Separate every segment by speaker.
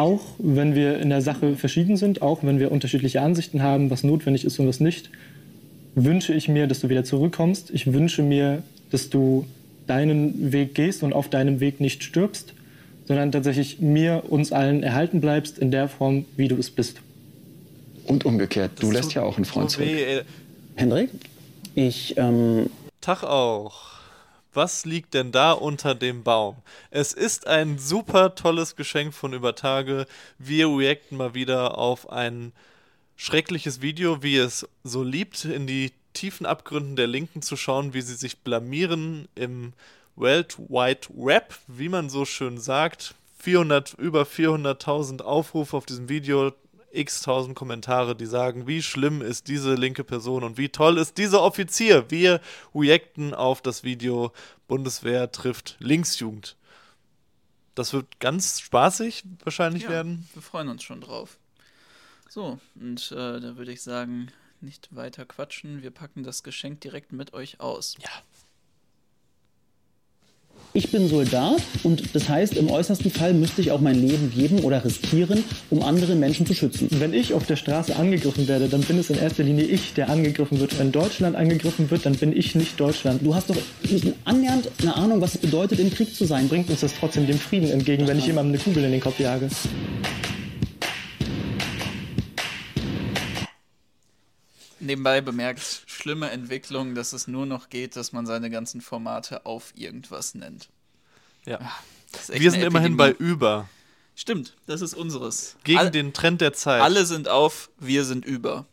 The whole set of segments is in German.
Speaker 1: auch wenn wir in der Sache verschieden sind, auch wenn wir unterschiedliche Ansichten haben, was notwendig ist und was nicht, wünsche ich mir, dass du wieder zurückkommst. Ich wünsche mir, dass du deinen Weg gehst und auf deinem Weg nicht stirbst, sondern tatsächlich mir, uns allen erhalten bleibst in der Form, wie du es bist.
Speaker 2: Und umgekehrt, du lässt ja auch einen Freund zurück.
Speaker 3: Hendrik, ich... Ähm
Speaker 4: Tag auch. Was liegt denn da unter dem Baum? Es ist ein super tolles Geschenk von Übertage. Wir reacten mal wieder auf ein schreckliches Video, wie es so liebt, in die tiefen Abgründen der Linken zu schauen, wie sie sich blamieren im World Wide Web, wie man so schön sagt. 400, über 400.000 Aufrufe auf diesem Video, x tausend Kommentare, die sagen, wie schlimm ist diese linke Person und wie toll ist dieser Offizier. Wir reacten auf das Video Bundeswehr trifft Linksjugend. Das wird ganz spaßig wahrscheinlich
Speaker 5: ja,
Speaker 4: werden.
Speaker 5: Wir freuen uns schon drauf. So, und äh, da würde ich sagen, nicht weiter quatschen. Wir packen das Geschenk direkt mit euch aus.
Speaker 4: Ja.
Speaker 3: Ich bin Soldat und das heißt, im äußersten Fall müsste ich auch mein Leben geben oder riskieren, um andere Menschen zu schützen.
Speaker 1: Wenn ich auf der Straße angegriffen werde, dann bin es in erster Linie ich, der angegriffen wird. Wenn Deutschland angegriffen wird, dann bin ich nicht Deutschland.
Speaker 3: Du hast doch nicht annähernd eine Ahnung, was es bedeutet, im Krieg zu sein.
Speaker 1: Bringt uns das trotzdem dem Frieden entgegen, wenn ich jemandem eine Kugel in den Kopf jage?
Speaker 5: Nebenbei bemerkt, schlimme Entwicklung, dass es nur noch geht, dass man seine ganzen Formate auf irgendwas nennt.
Speaker 4: Ja. Ah, Wir sind immerhin bei über.
Speaker 5: Stimmt, das ist unseres.
Speaker 4: Gegen All, den Trend der Zeit.
Speaker 5: Alle sind auf, wir sind über.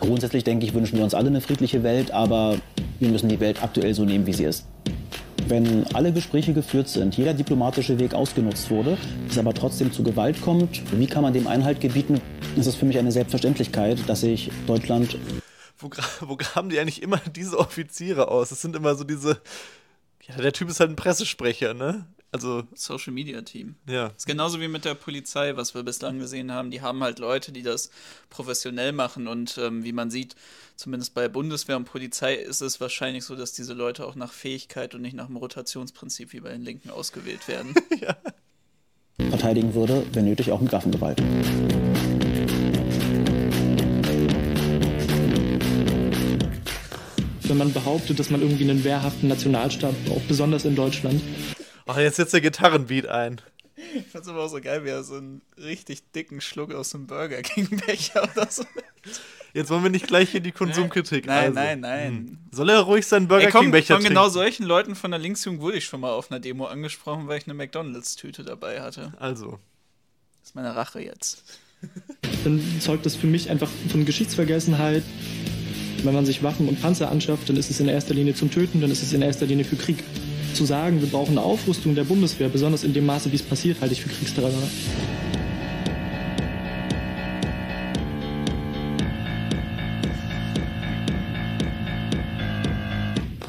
Speaker 3: Grundsätzlich denke ich, wünschen wir uns alle eine friedliche Welt, aber wir müssen die Welt aktuell so nehmen, wie sie ist. Wenn alle Gespräche geführt sind, jeder diplomatische Weg ausgenutzt wurde, es aber trotzdem zu Gewalt kommt, wie kann man dem Einhalt gebieten? Es ist für mich eine Selbstverständlichkeit, dass sich Deutschland.
Speaker 4: Wo, wo graben die eigentlich immer diese Offiziere aus? Es sind immer so diese. Ja, der Typ ist halt ein Pressesprecher, ne? Also
Speaker 5: Social Media Team.
Speaker 4: Ja.
Speaker 5: ist genauso wie mit der Polizei, was wir bislang gesehen haben. Die haben halt Leute, die das professionell machen und ähm, wie man sieht, zumindest bei Bundeswehr und Polizei ist es wahrscheinlich so, dass diese Leute auch nach Fähigkeit und nicht nach dem Rotationsprinzip wie bei den Linken ausgewählt werden. ja.
Speaker 3: Verteidigen würde, wenn nötig, auch mit Waffengewalt.
Speaker 1: Wenn man behauptet, dass man irgendwie einen wehrhaften Nationalstaat braucht, besonders in Deutschland,
Speaker 4: Ach, jetzt setzt der Gitarrenbeat ein.
Speaker 5: Ich fand's aber auch so geil, wie er so einen richtig dicken Schluck aus dem Burger King Becher oder so.
Speaker 4: Jetzt wollen wir nicht gleich hier die Konsumkritik.
Speaker 5: Nein, also. nein, nein. Hm.
Speaker 4: Soll er ruhig seinen Burger Ey, komm, King Becher
Speaker 5: von genau solchen Leuten von der Linksjugend wurde ich schon mal auf einer Demo angesprochen, weil ich eine McDonalds Tüte dabei hatte.
Speaker 4: Also.
Speaker 5: Das ist meine Rache jetzt.
Speaker 1: Dann zeugt das für mich einfach von Geschichtsvergessenheit. Wenn man sich Waffen und Panzer anschafft, dann ist es in erster Linie zum Töten, dann ist es in erster Linie für Krieg zu sagen, wir brauchen eine Aufrüstung der Bundeswehr, besonders in dem Maße, wie es passiert, halte ich für Kriegsterror.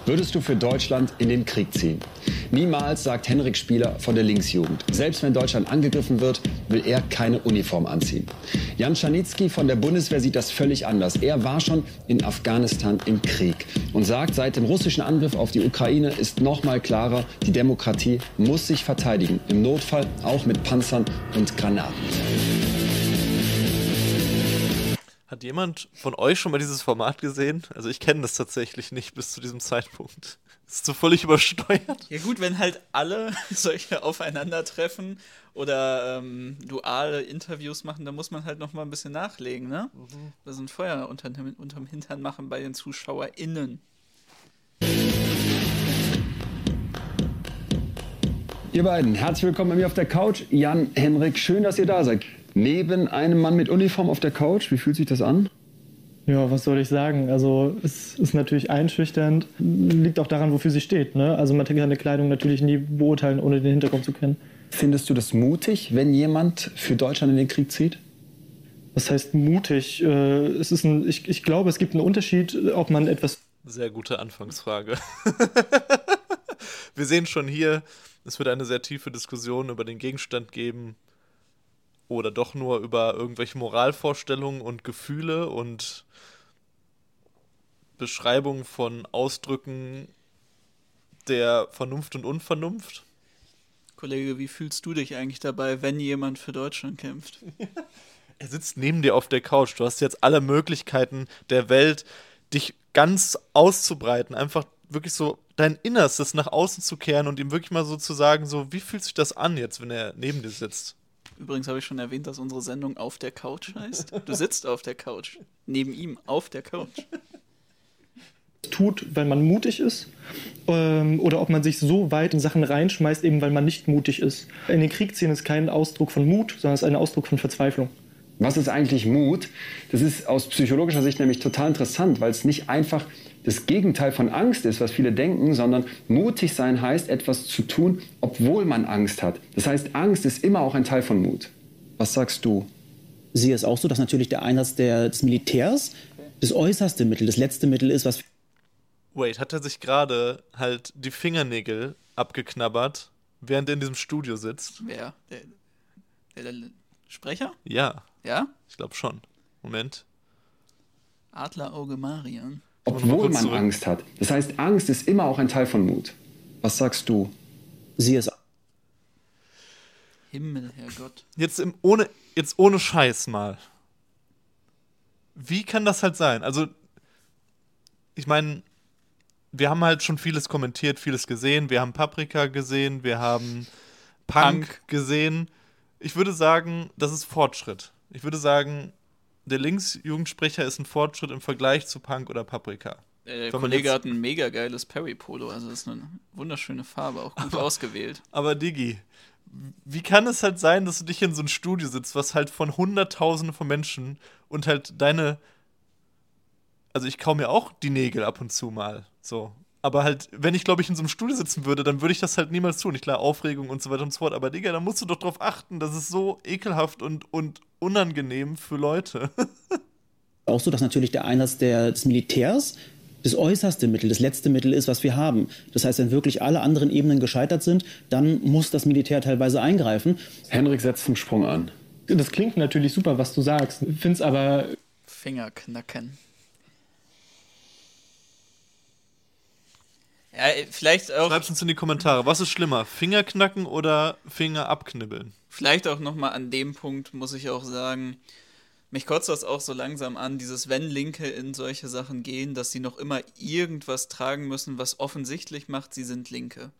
Speaker 2: Würdest du für Deutschland in den Krieg ziehen? Niemals, sagt Henrik Spieler von der Linksjugend. Selbst wenn Deutschland angegriffen wird, will er keine Uniform anziehen. Jan Czarnitzky von der Bundeswehr sieht das völlig anders. Er war schon in Afghanistan im Krieg und sagt, seit dem russischen Angriff auf die Ukraine ist noch mal klarer, die Demokratie muss sich verteidigen. Im Notfall auch mit Panzern und Granaten.
Speaker 4: Hat jemand von euch schon mal dieses Format gesehen? Also ich kenne das tatsächlich nicht bis zu diesem Zeitpunkt. Ist so völlig übersteuert.
Speaker 5: Ja gut, wenn halt alle solche aufeinandertreffen oder ähm, duale Interviews machen, dann muss man halt noch mal ein bisschen nachlegen, ne? Mhm. Das sind Feuer unter, unterm Hintern machen bei den ZuschauerInnen.
Speaker 2: Ihr beiden, herzlich willkommen bei mir auf der Couch. Jan, Henrik, schön, dass ihr da seid. Neben einem Mann mit Uniform auf der Couch, wie fühlt sich das an?
Speaker 1: Ja, was soll ich sagen? Also es ist natürlich einschüchternd, liegt auch daran, wofür sie steht. Ne? Also man kann eine Kleidung natürlich nie beurteilen, ohne den Hintergrund zu kennen.
Speaker 2: Findest du das mutig, wenn jemand für Deutschland in den Krieg zieht?
Speaker 1: Was heißt mutig? Äh, es ist ein, ich, ich glaube, es gibt einen Unterschied, ob man etwas...
Speaker 4: Sehr gute Anfangsfrage. Wir sehen schon hier, es wird eine sehr tiefe Diskussion über den Gegenstand geben oder doch nur über irgendwelche Moralvorstellungen und Gefühle und Beschreibung von Ausdrücken, der Vernunft und Unvernunft.
Speaker 5: Kollege, wie fühlst du dich eigentlich dabei, wenn jemand für Deutschland kämpft?
Speaker 4: Er sitzt neben dir auf der Couch. Du hast jetzt alle Möglichkeiten der Welt, dich ganz auszubreiten. Einfach wirklich so dein Innerstes nach außen zu kehren und ihm wirklich mal so zu sagen, so, wie fühlt sich das an jetzt, wenn er neben dir sitzt?
Speaker 5: Übrigens habe ich schon erwähnt, dass unsere Sendung auf der Couch heißt. Du sitzt auf der Couch. Neben ihm auf der Couch.
Speaker 1: tut, weil man mutig ist, ähm, oder ob man sich so weit in Sachen reinschmeißt, eben weil man nicht mutig ist. In den Krieg ziehen ist kein Ausdruck von Mut, sondern es ist ein Ausdruck von Verzweiflung.
Speaker 2: Was ist eigentlich Mut? Das ist aus psychologischer Sicht nämlich total interessant, weil es nicht einfach das Gegenteil von Angst ist, was viele denken, sondern mutig sein heißt, etwas zu tun, obwohl man Angst hat. Das heißt, Angst ist immer auch ein Teil von Mut. Was sagst du?
Speaker 3: Sehe es auch so, dass natürlich der Einsatz der, des Militärs das äußerste Mittel, das letzte Mittel ist, was
Speaker 4: Wait, hat er sich gerade halt die Fingernägel abgeknabbert, während er in diesem Studio sitzt?
Speaker 5: Wer? Der, der, der Sprecher?
Speaker 4: Ja,
Speaker 5: Ja?
Speaker 4: ich glaube schon. Moment.
Speaker 5: Adlerauge Marian.
Speaker 2: Obwohl man
Speaker 4: zurück.
Speaker 2: Angst hat. Das heißt, Angst ist immer auch ein Teil von Mut. Was sagst du?
Speaker 3: sehe es
Speaker 5: Himmel, Herrgott.
Speaker 4: Jetzt, im, ohne, jetzt ohne Scheiß mal. Wie kann das halt sein? Also, ich meine, wir haben halt schon vieles kommentiert, vieles gesehen. Wir haben Paprika gesehen, wir haben Punk,
Speaker 5: Punk.
Speaker 4: gesehen. Ich würde sagen, das ist Fortschritt. Ich würde sagen, der Linksjugendsprecher ist ein Fortschritt im Vergleich zu Punk oder Paprika.
Speaker 5: Äh, Der
Speaker 4: man
Speaker 5: Kollege hat ein mega geiles Perry-Polo, also das ist eine wunderschöne Farbe, auch gut ausgewählt.
Speaker 4: Aber Digi, wie kann es halt sein, dass du dich in so ein Studio sitzt, was halt von Hunderttausenden von Menschen und halt deine. Also ich kau mir auch die Nägel ab und zu mal. So. Aber halt, wenn ich, glaube ich, in so einem Studio sitzen würde, dann würde ich das halt niemals tun. Ich klar, Aufregung und so weiter und so fort. Aber Digga, da musst du doch drauf achten, das ist so ekelhaft und, und unangenehm für Leute.
Speaker 3: auch so, dass natürlich der Einsatz der, des Militärs das äußerste Mittel, das letzte Mittel ist, was wir haben. Das heißt, wenn wirklich alle anderen Ebenen gescheitert sind, dann muss das Militär teilweise eingreifen.
Speaker 2: Henrik setzt zum Sprung an.
Speaker 1: Das klingt natürlich super, was du sagst. Ich finde es aber
Speaker 5: Fingerknacken. Ja, äh, vielleicht auch,
Speaker 4: Schreib's uns in die Kommentare. Was ist schlimmer? Finger knacken oder Finger abknibbeln?
Speaker 5: vielleicht auch nochmal an dem Punkt muss ich auch sagen, mich kotzt das auch so langsam an, dieses wenn Linke in solche Sachen gehen, dass sie noch immer irgendwas tragen müssen, was offensichtlich macht, sie sind Linke.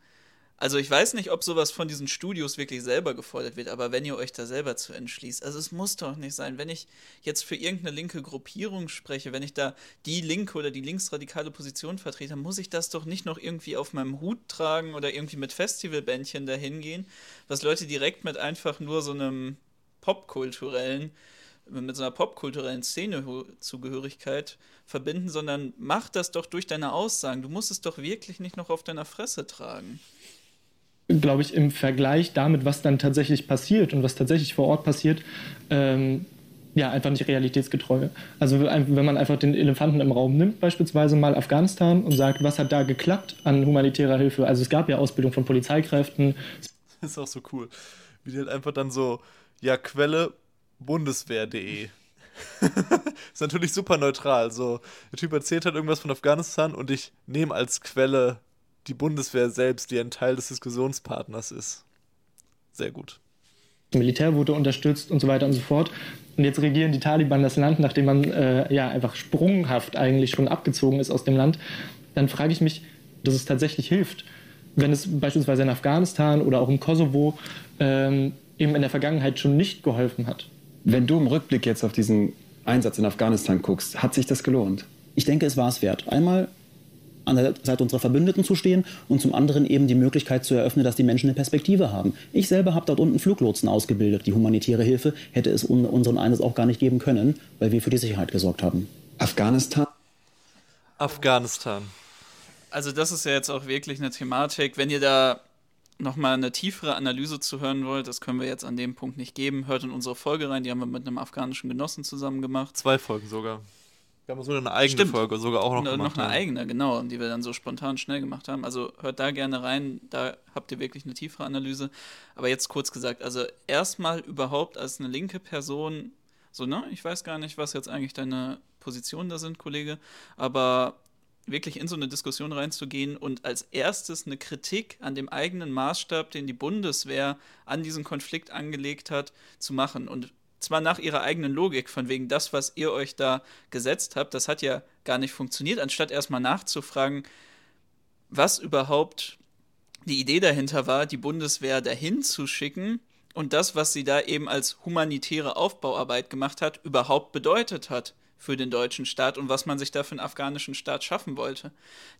Speaker 5: Also ich weiß nicht, ob sowas von diesen Studios wirklich selber gefordert wird, aber wenn ihr euch da selber zu entschließt, also es muss doch nicht sein, wenn ich jetzt für irgendeine linke Gruppierung spreche, wenn ich da die linke oder die linksradikale Position vertrete, muss ich das doch nicht noch irgendwie auf meinem Hut tragen oder irgendwie mit Festivalbändchen dahin gehen, was Leute direkt mit einfach nur so einem popkulturellen mit so einer popkulturellen Szene-Zugehörigkeit verbinden, sondern mach das doch durch deine Aussagen. Du musst es doch wirklich nicht noch auf deiner Fresse tragen.
Speaker 1: Glaube ich, im Vergleich damit, was dann tatsächlich passiert und was tatsächlich vor Ort passiert, ähm, ja, einfach nicht realitätsgetreu. Also wenn man einfach den Elefanten im Raum nimmt, beispielsweise mal Afghanistan und sagt, was hat da geklappt an humanitärer Hilfe? Also es gab ja Ausbildung von Polizeikräften,
Speaker 4: Das ist auch so cool. Wie die halt einfach dann so, ja, Quelle bundeswehr.de. ist natürlich super neutral. So, der Typ erzählt halt irgendwas von Afghanistan und ich nehme als Quelle die Bundeswehr selbst, die ein Teil des Diskussionspartners ist. Sehr gut.
Speaker 1: das Militär wurde unterstützt und so weiter und so fort. Und jetzt regieren die Taliban das Land, nachdem man äh, ja einfach sprunghaft eigentlich schon abgezogen ist aus dem Land. Dann frage ich mich, dass es tatsächlich hilft, wenn es beispielsweise in Afghanistan oder auch im Kosovo ähm, eben in der Vergangenheit schon nicht geholfen hat.
Speaker 2: Wenn du im Rückblick jetzt auf diesen Einsatz in Afghanistan guckst, hat sich das gelohnt?
Speaker 3: Ich denke, es war es wert. Einmal an der Seite unserer Verbündeten zu stehen und zum anderen eben die Möglichkeit zu eröffnen, dass die Menschen eine Perspektive haben. Ich selber habe dort unten Fluglotsen ausgebildet. Die humanitäre Hilfe hätte es un unseren Einsatz auch gar nicht geben können, weil wir für die Sicherheit gesorgt haben.
Speaker 2: Afghanistan?
Speaker 4: Afghanistan.
Speaker 5: Also das ist ja jetzt auch wirklich eine Thematik. Wenn ihr da nochmal eine tiefere Analyse zu hören wollt, das können wir jetzt an dem Punkt nicht geben. Hört in unsere Folge rein, die haben wir mit einem afghanischen Genossen zusammen gemacht.
Speaker 4: Zwei Folgen sogar. Wir haben so eine eigene
Speaker 5: Stimmt.
Speaker 4: Folge sogar auch noch gemacht.
Speaker 5: noch eine
Speaker 4: ja.
Speaker 5: eigene, genau, die wir dann so spontan schnell gemacht haben. Also hört da gerne rein, da habt ihr wirklich eine tiefere Analyse. Aber jetzt kurz gesagt, also erstmal überhaupt als eine linke Person, so, ne, ich weiß gar nicht, was jetzt eigentlich deine Positionen da sind, Kollege, aber wirklich in so eine Diskussion reinzugehen und als erstes eine Kritik an dem eigenen Maßstab, den die Bundeswehr an diesen Konflikt angelegt hat, zu machen. Und zwar nach ihrer eigenen Logik, von wegen das, was ihr euch da gesetzt habt, das hat ja gar nicht funktioniert, anstatt erstmal nachzufragen, was überhaupt die Idee dahinter war, die Bundeswehr dahin zu schicken und das, was sie da eben als humanitäre Aufbauarbeit gemacht hat, überhaupt bedeutet hat für den deutschen Staat und was man sich da für einen afghanischen Staat schaffen wollte.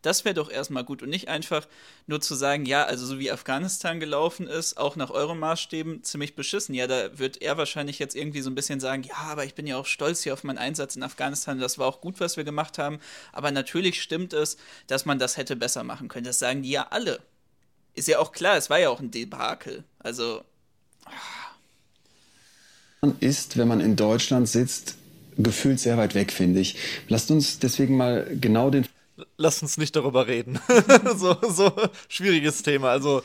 Speaker 5: Das wäre doch erstmal gut und nicht einfach nur zu sagen, ja, also so wie Afghanistan gelaufen ist, auch nach euren Maßstäben ziemlich beschissen. Ja, da wird er wahrscheinlich jetzt irgendwie so ein bisschen sagen, ja, aber ich bin ja auch stolz hier auf meinen Einsatz in Afghanistan, das war auch gut, was wir gemacht haben. Aber natürlich stimmt es, dass man das hätte besser machen können. Das sagen die ja alle. Ist ja auch klar, es war ja auch ein Debakel. Also.
Speaker 2: Ist, wenn man in Deutschland sitzt, gefühlt sehr weit weg, finde ich. Lasst uns deswegen mal genau den.
Speaker 4: Lasst uns nicht darüber reden. so, so schwieriges Thema. Also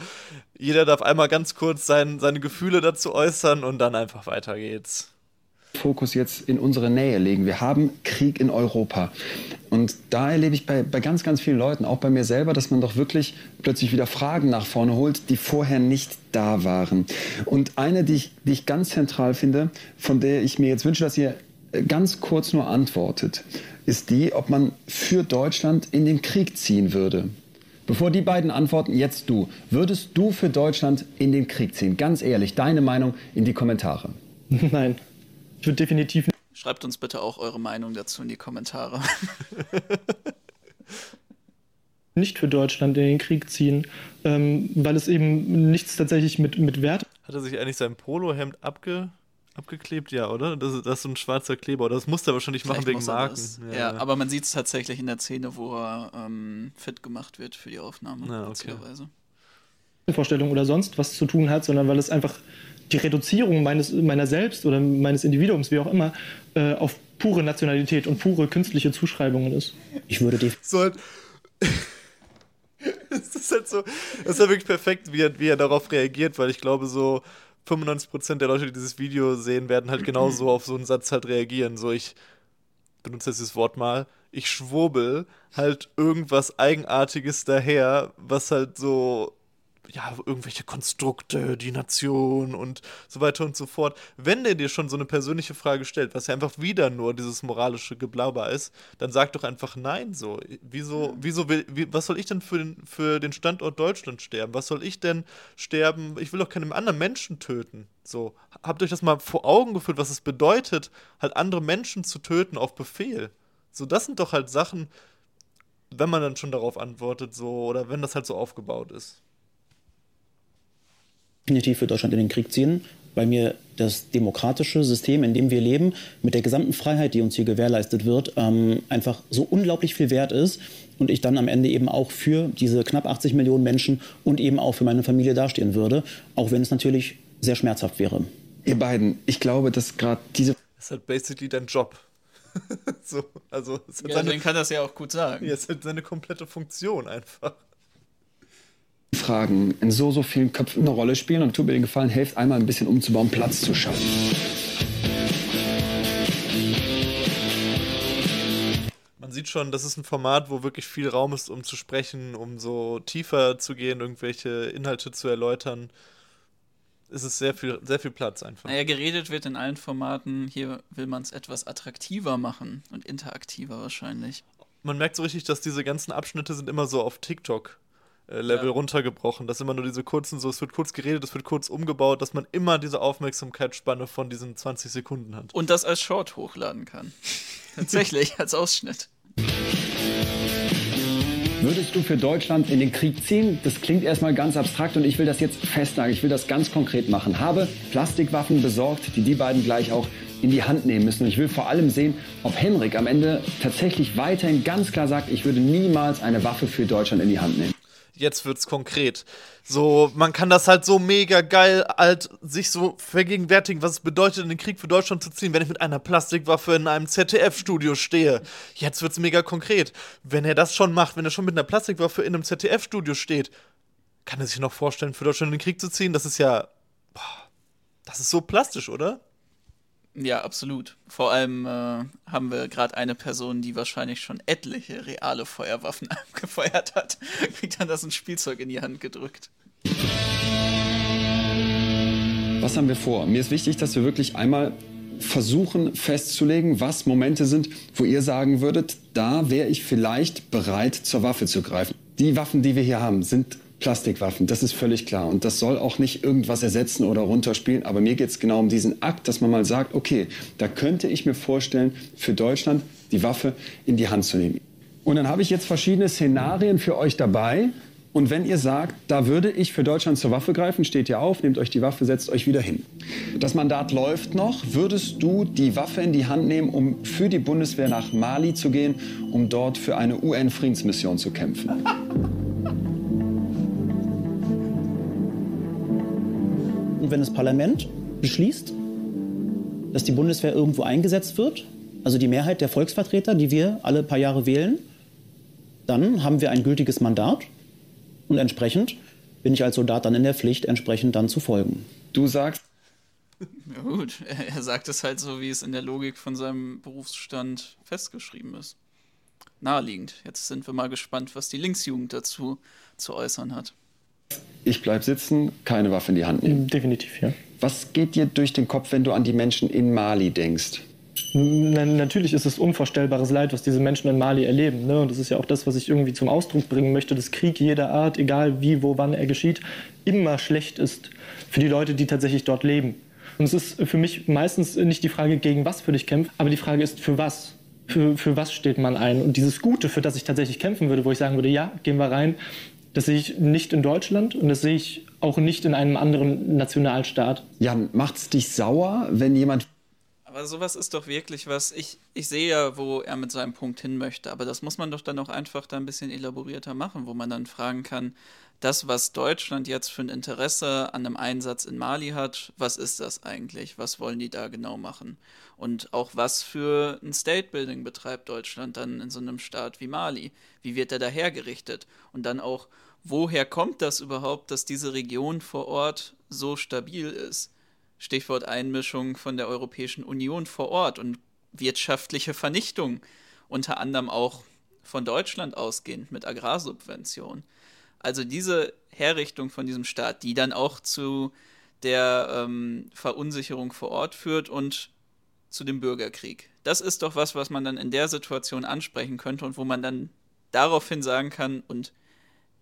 Speaker 4: jeder darf einmal ganz kurz sein, seine Gefühle dazu äußern und dann einfach weiter geht's.
Speaker 2: Fokus jetzt in unsere Nähe legen. Wir haben Krieg in Europa. Und da erlebe ich bei, bei ganz, ganz vielen Leuten, auch bei mir selber, dass man doch wirklich plötzlich wieder Fragen nach vorne holt, die vorher nicht da waren. Und eine, die ich, die ich ganz zentral finde, von der ich mir jetzt wünsche, dass ihr ganz kurz nur antwortet, ist die, ob man für Deutschland in den Krieg ziehen würde. Bevor die beiden antworten, jetzt du. Würdest du für Deutschland in den Krieg ziehen? Ganz ehrlich, deine Meinung in die Kommentare.
Speaker 1: Nein, ich würde definitiv nicht.
Speaker 5: Schreibt uns bitte auch eure Meinung dazu in die Kommentare.
Speaker 1: nicht für Deutschland in den Krieg ziehen, ähm, weil es eben nichts tatsächlich mit, mit Wert.
Speaker 4: Hat er sich eigentlich sein Polohemd abge abgeklebt, ja, oder? Das, das ist so ein schwarzer Kleber. Das muss er wahrscheinlich machen wegen Marken.
Speaker 5: Ja, ja, aber man sieht es tatsächlich in der Szene, wo er ähm, fit gemacht wird für die Aufnahme. Ja, okay.
Speaker 1: Vorstellung oder sonst was zu tun hat, sondern weil es einfach die Reduzierung meines, meiner selbst oder meines Individuums, wie auch immer, äh, auf pure Nationalität und pure künstliche Zuschreibungen ist.
Speaker 3: Ich würde die.
Speaker 4: So halt das ist halt so, das ist ja wirklich perfekt, wie er, wie er darauf reagiert, weil ich glaube, so 95% der Leute, die dieses Video sehen, werden halt genauso auf so einen Satz halt reagieren. So, ich benutze jetzt das Wort mal, ich schwurbel halt irgendwas Eigenartiges daher, was halt so ja, irgendwelche Konstrukte, die Nation und so weiter und so fort. Wenn der dir schon so eine persönliche Frage stellt, was ja einfach wieder nur dieses moralische Geblabber ist, dann sag doch einfach nein so. Wieso, wieso will, wie, was soll ich denn für den, für den Standort Deutschland sterben? Was soll ich denn sterben? Ich will doch keinen anderen Menschen töten. So, habt euch das mal vor Augen geführt, was es bedeutet, halt andere Menschen zu töten auf Befehl? So, das sind doch halt Sachen, wenn man dann schon darauf antwortet, so, oder wenn das halt so aufgebaut ist
Speaker 3: definitiv für Deutschland in den Krieg ziehen, weil mir das demokratische System, in dem wir leben, mit der gesamten Freiheit, die uns hier gewährleistet wird, ähm, einfach so unglaublich viel wert ist und ich dann am Ende eben auch für diese knapp 80 Millionen Menschen und eben auch für meine Familie dastehen würde, auch wenn es natürlich sehr schmerzhaft wäre.
Speaker 2: Ihr beiden, ich glaube, dass gerade diese...
Speaker 4: Das ist halt basically dein Job. so, also,
Speaker 5: es hat ja, seine, kann das ja auch gut sagen.
Speaker 4: Ja, es ist halt seine komplette Funktion einfach.
Speaker 2: Fragen in so, so vielen Köpfen eine Rolle spielen und tut mir den Gefallen, helft einmal ein bisschen umzubauen, Platz zu schaffen.
Speaker 4: Man sieht schon, das ist ein Format, wo wirklich viel Raum ist, um zu sprechen, um so tiefer zu gehen, irgendwelche Inhalte zu erläutern. Es ist sehr viel, sehr viel Platz einfach.
Speaker 5: Naja, geredet wird in allen Formaten. Hier will man es etwas attraktiver machen und interaktiver wahrscheinlich.
Speaker 4: Man merkt so richtig, dass diese ganzen Abschnitte sind immer so auf TikTok Level ja. runtergebrochen. Das sind immer nur diese kurzen, so es wird kurz geredet, es wird kurz umgebaut, dass man immer diese Aufmerksamkeitsspanne von diesen 20 Sekunden hat.
Speaker 5: Und das als Short hochladen kann. Tatsächlich, als Ausschnitt.
Speaker 2: Würdest du für Deutschland in den Krieg ziehen? Das klingt erstmal ganz abstrakt und ich will das jetzt festnageln. Ich will das ganz konkret machen. Habe Plastikwaffen besorgt, die die beiden gleich auch in die Hand nehmen müssen. Und ich will vor allem sehen, ob Henrik am Ende tatsächlich weiterhin ganz klar sagt, ich würde niemals eine Waffe für Deutschland in die Hand nehmen
Speaker 4: jetzt wird's konkret. So, man kann das halt so mega geil halt sich so vergegenwärtigen, was es bedeutet, in den Krieg für Deutschland zu ziehen, wenn ich mit einer Plastikwaffe in einem ZDF-Studio stehe. Jetzt wird's mega konkret. Wenn er das schon macht, wenn er schon mit einer Plastikwaffe in einem ZDF-Studio steht, kann er sich noch vorstellen, für Deutschland in den Krieg zu ziehen? Das ist ja. Boah, das ist so plastisch, oder?
Speaker 5: Ja, absolut. Vor allem äh, haben wir gerade eine Person, die wahrscheinlich schon etliche reale Feuerwaffen gefeuert hat, kriegt dann das ein Spielzeug in die Hand gedrückt.
Speaker 2: Was haben wir vor? Mir ist wichtig, dass wir wirklich einmal versuchen festzulegen, was Momente sind, wo ihr sagen würdet, da wäre ich vielleicht bereit, zur Waffe zu greifen. Die Waffen, die wir hier haben, sind Plastikwaffen, das ist völlig klar. Und das soll auch nicht irgendwas ersetzen oder runterspielen. Aber mir geht es genau um diesen Akt, dass man mal sagt, okay, da könnte ich mir vorstellen, für Deutschland die Waffe in die Hand zu nehmen. Und dann habe ich jetzt verschiedene Szenarien für euch dabei. Und wenn ihr sagt, da würde ich für Deutschland zur Waffe greifen, steht ihr auf, nehmt euch die Waffe, setzt euch wieder hin. Das Mandat läuft noch. Würdest du die Waffe in die Hand nehmen, um für die Bundeswehr nach Mali zu gehen, um dort für eine UN-Friedensmission zu kämpfen?
Speaker 3: Und wenn das Parlament beschließt, dass die Bundeswehr irgendwo eingesetzt wird, also die Mehrheit der Volksvertreter, die wir alle paar Jahre wählen, dann haben wir ein gültiges Mandat und entsprechend bin ich als Soldat dann in der Pflicht, entsprechend dann zu folgen.
Speaker 2: Du sagst.
Speaker 5: Ja gut, er sagt es halt so, wie es in der Logik von seinem Berufsstand festgeschrieben ist. Naheliegend. Jetzt sind wir mal gespannt, was die Linksjugend dazu zu äußern hat
Speaker 2: ich bleibe sitzen, keine Waffe in die Hand nehmen.
Speaker 1: Definitiv, ja.
Speaker 2: Was geht dir durch den Kopf, wenn du an die Menschen in Mali denkst?
Speaker 1: Natürlich ist es unvorstellbares Leid, was diese Menschen in Mali erleben. Ne? Und das ist ja auch das, was ich irgendwie zum Ausdruck bringen möchte, dass Krieg jeder Art, egal wie, wo, wann er geschieht, immer schlecht ist für die Leute, die tatsächlich dort leben. Und es ist für mich meistens nicht die Frage, gegen was für dich kämpfen, aber die Frage ist, für was? Für, für was steht man ein? Und dieses Gute, für das ich tatsächlich kämpfen würde, wo ich sagen würde, ja, gehen wir rein, das sehe ich nicht in Deutschland und das sehe ich auch nicht in einem anderen Nationalstaat.
Speaker 2: Jan, macht's dich sauer, wenn jemand
Speaker 5: aber sowas ist doch wirklich was. Ich, ich sehe ja, wo er mit seinem Punkt hin möchte, aber das muss man doch dann auch einfach da ein bisschen elaborierter machen, wo man dann fragen kann, das, was Deutschland jetzt für ein Interesse an einem Einsatz in Mali hat, was ist das eigentlich? Was wollen die da genau machen? Und auch was für ein State-Building betreibt Deutschland dann in so einem Staat wie Mali? Wie wird er da hergerichtet? Und dann auch, woher kommt das überhaupt, dass diese Region vor Ort so stabil ist? Stichwort Einmischung von der Europäischen Union vor Ort und wirtschaftliche Vernichtung, unter anderem auch von Deutschland ausgehend mit Agrarsubventionen. Also diese Herrichtung von diesem Staat, die dann auch zu der ähm, Verunsicherung vor Ort führt und zu dem Bürgerkrieg. Das ist doch was, was man dann in der Situation ansprechen könnte und wo man dann daraufhin sagen kann, und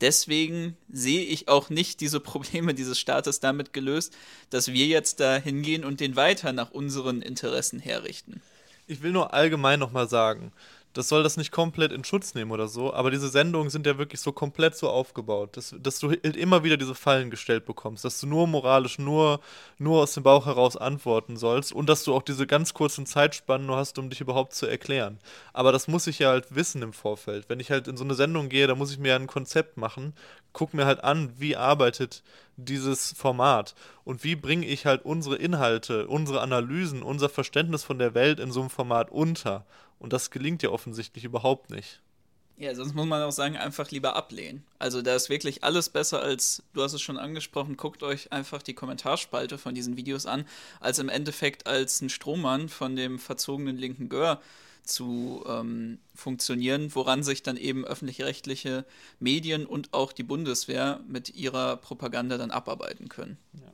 Speaker 5: deswegen sehe ich auch nicht diese Probleme dieses Staates damit gelöst, dass wir jetzt da hingehen und den weiter nach unseren Interessen herrichten.
Speaker 4: Ich will nur allgemein nochmal sagen, das soll das nicht komplett in Schutz nehmen oder so, aber diese Sendungen sind ja wirklich so komplett so aufgebaut, dass, dass du immer wieder diese Fallen gestellt bekommst, dass du nur moralisch, nur, nur aus dem Bauch heraus antworten sollst und dass du auch diese ganz kurzen Zeitspannen nur hast, um dich überhaupt zu erklären. Aber das muss ich ja halt wissen im Vorfeld. Wenn ich halt in so eine Sendung gehe, da muss ich mir ein Konzept machen, guck mir halt an, wie arbeitet dieses Format und wie bringe ich halt unsere Inhalte, unsere Analysen, unser Verständnis von der Welt in so einem Format unter. Und das gelingt ja offensichtlich überhaupt nicht.
Speaker 5: Ja, sonst muss man auch sagen, einfach lieber ablehnen. Also da ist wirklich alles besser als, du hast es schon angesprochen, guckt euch einfach die Kommentarspalte von diesen Videos an, als im Endeffekt als ein Strohmann von dem verzogenen linken Gör zu ähm, funktionieren, woran sich dann eben öffentlich-rechtliche Medien und auch die Bundeswehr mit ihrer Propaganda dann abarbeiten können. Ja.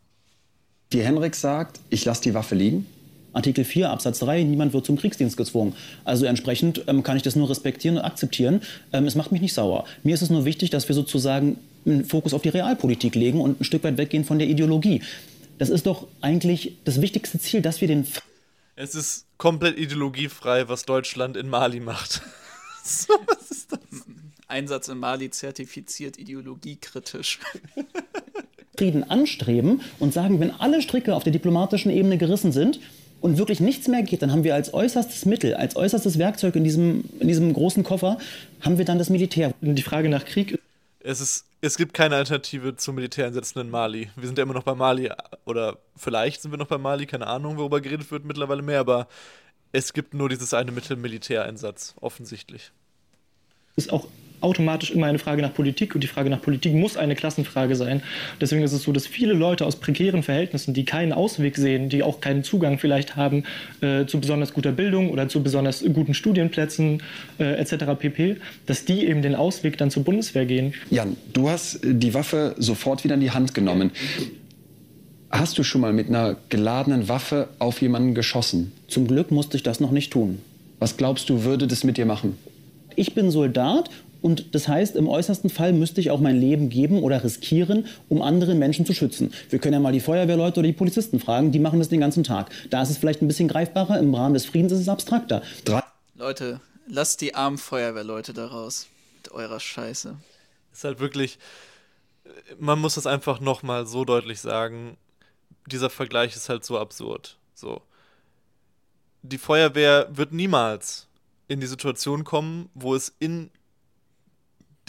Speaker 2: Die Henrik sagt, ich lasse die Waffe liegen,
Speaker 3: Artikel 4 Absatz 3, niemand wird zum Kriegsdienst gezwungen. Also entsprechend ähm, kann ich das nur respektieren und akzeptieren. Ähm, es macht mich nicht sauer. Mir ist es nur wichtig, dass wir sozusagen einen Fokus auf die Realpolitik legen und ein Stück weit weggehen von der Ideologie. Das ist doch eigentlich das wichtigste Ziel, dass wir den...
Speaker 4: Es ist komplett ideologiefrei, was Deutschland in Mali macht. so,
Speaker 5: was ist das? Einsatz in Mali zertifiziert ideologiekritisch.
Speaker 3: Frieden anstreben und sagen, wenn alle Stricke auf der diplomatischen Ebene gerissen sind, und wirklich nichts mehr geht, dann haben wir als äußerstes Mittel, als äußerstes Werkzeug in diesem, in diesem großen Koffer, haben wir dann das Militär.
Speaker 1: Und die Frage nach Krieg.
Speaker 4: Es, ist, es gibt keine Alternative zum Militäreinsätzen in Mali. Wir sind ja immer noch bei Mali, oder vielleicht sind wir noch bei Mali, keine Ahnung, worüber geredet wird mittlerweile mehr, aber es gibt nur dieses eine Mittel Militäreinsatz, offensichtlich.
Speaker 1: Ist auch automatisch immer eine Frage nach Politik und die Frage nach Politik muss eine Klassenfrage sein. Deswegen ist es so, dass viele Leute aus prekären Verhältnissen, die keinen Ausweg sehen, die auch keinen Zugang vielleicht haben äh, zu besonders guter Bildung oder zu besonders guten Studienplätzen äh, etc. pp., dass die eben den Ausweg dann zur Bundeswehr gehen.
Speaker 2: Jan, du hast die Waffe sofort wieder in die Hand genommen. Hast du schon mal mit einer geladenen Waffe auf jemanden geschossen?
Speaker 3: Zum Glück musste ich das noch nicht tun.
Speaker 2: Was glaubst du, würde das mit dir machen?
Speaker 3: Ich bin Soldat und das heißt, im äußersten Fall müsste ich auch mein Leben geben oder riskieren, um andere Menschen zu schützen. Wir können ja mal die Feuerwehrleute oder die Polizisten fragen, die machen das den ganzen Tag. Da ist es vielleicht ein bisschen greifbarer, im Rahmen des Friedens ist es abstrakter.
Speaker 2: Drei
Speaker 5: Leute, lasst die armen Feuerwehrleute da raus. Mit eurer Scheiße.
Speaker 4: Ist halt wirklich, man muss das einfach nochmal so deutlich sagen, dieser Vergleich ist halt so absurd. So. Die Feuerwehr wird niemals in die Situation kommen, wo es in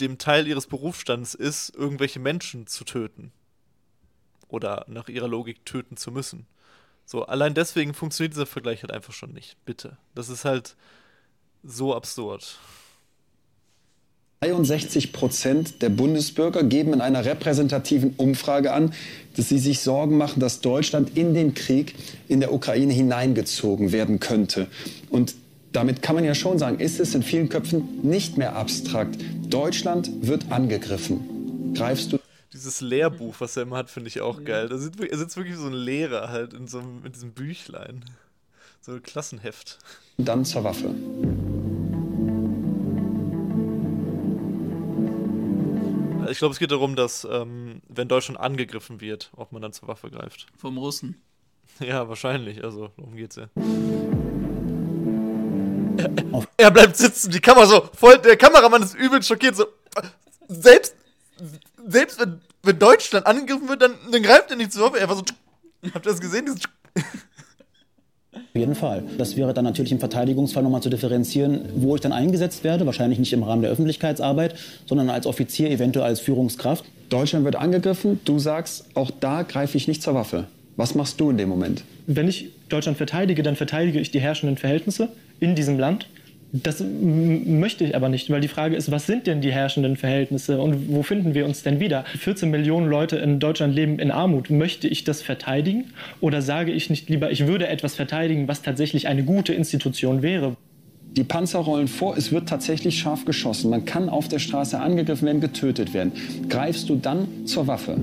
Speaker 4: dem Teil ihres Berufsstands ist, irgendwelche Menschen zu töten. Oder nach ihrer Logik töten zu müssen. So, allein deswegen funktioniert dieser Vergleich halt einfach schon nicht. Bitte. Das ist halt so absurd.
Speaker 2: 63 Prozent der Bundesbürger geben in einer repräsentativen Umfrage an, dass sie sich Sorgen machen, dass Deutschland in den Krieg in der Ukraine hineingezogen werden könnte. Und damit kann man ja schon sagen, ist es in vielen Köpfen nicht mehr abstrakt. Deutschland wird angegriffen. Greifst du
Speaker 4: Dieses Lehrbuch, was er immer hat, finde ich auch geil. Da sitzt, er sitzt wirklich so ein Lehrer halt in so einem, mit diesem Büchlein. So ein Klassenheft.
Speaker 2: dann zur Waffe?
Speaker 4: Ich glaube, es geht darum, dass, ähm, wenn Deutschland angegriffen wird, ob man dann zur Waffe greift.
Speaker 5: Vom Russen.
Speaker 4: Ja, wahrscheinlich. Also, darum geht's ja. Er, bleibt sitzen, die Kamera so voll. Der Kameramann ist übel schockiert. So, selbst, selbst wenn, wenn Deutschland angegriffen wird, dann, dann greift er nicht zur Waffe. Er war so. Habt ihr das gesehen? Dieses
Speaker 3: Auf jeden Fall. Das wäre dann natürlich im Verteidigungsfall nochmal zu differenzieren, wo ich dann eingesetzt werde. Wahrscheinlich nicht im Rahmen der Öffentlichkeitsarbeit, sondern als Offizier, eventuell als Führungskraft.
Speaker 2: Deutschland wird angegriffen, du sagst, auch da greife ich nicht zur Waffe. Was machst du in dem Moment?
Speaker 1: Wenn ich Deutschland verteidige, dann verteidige ich die herrschenden Verhältnisse in diesem Land. Das möchte ich aber nicht, weil die Frage ist, was sind denn die herrschenden Verhältnisse und wo finden wir uns denn wieder? 14 Millionen Leute in Deutschland leben in Armut. Möchte ich das verteidigen oder sage ich nicht lieber, ich würde etwas verteidigen, was tatsächlich eine gute Institution wäre?
Speaker 2: Die Panzer rollen vor, es wird tatsächlich scharf geschossen. Man kann auf der Straße angegriffen werden, getötet werden. Greifst du dann zur Waffe?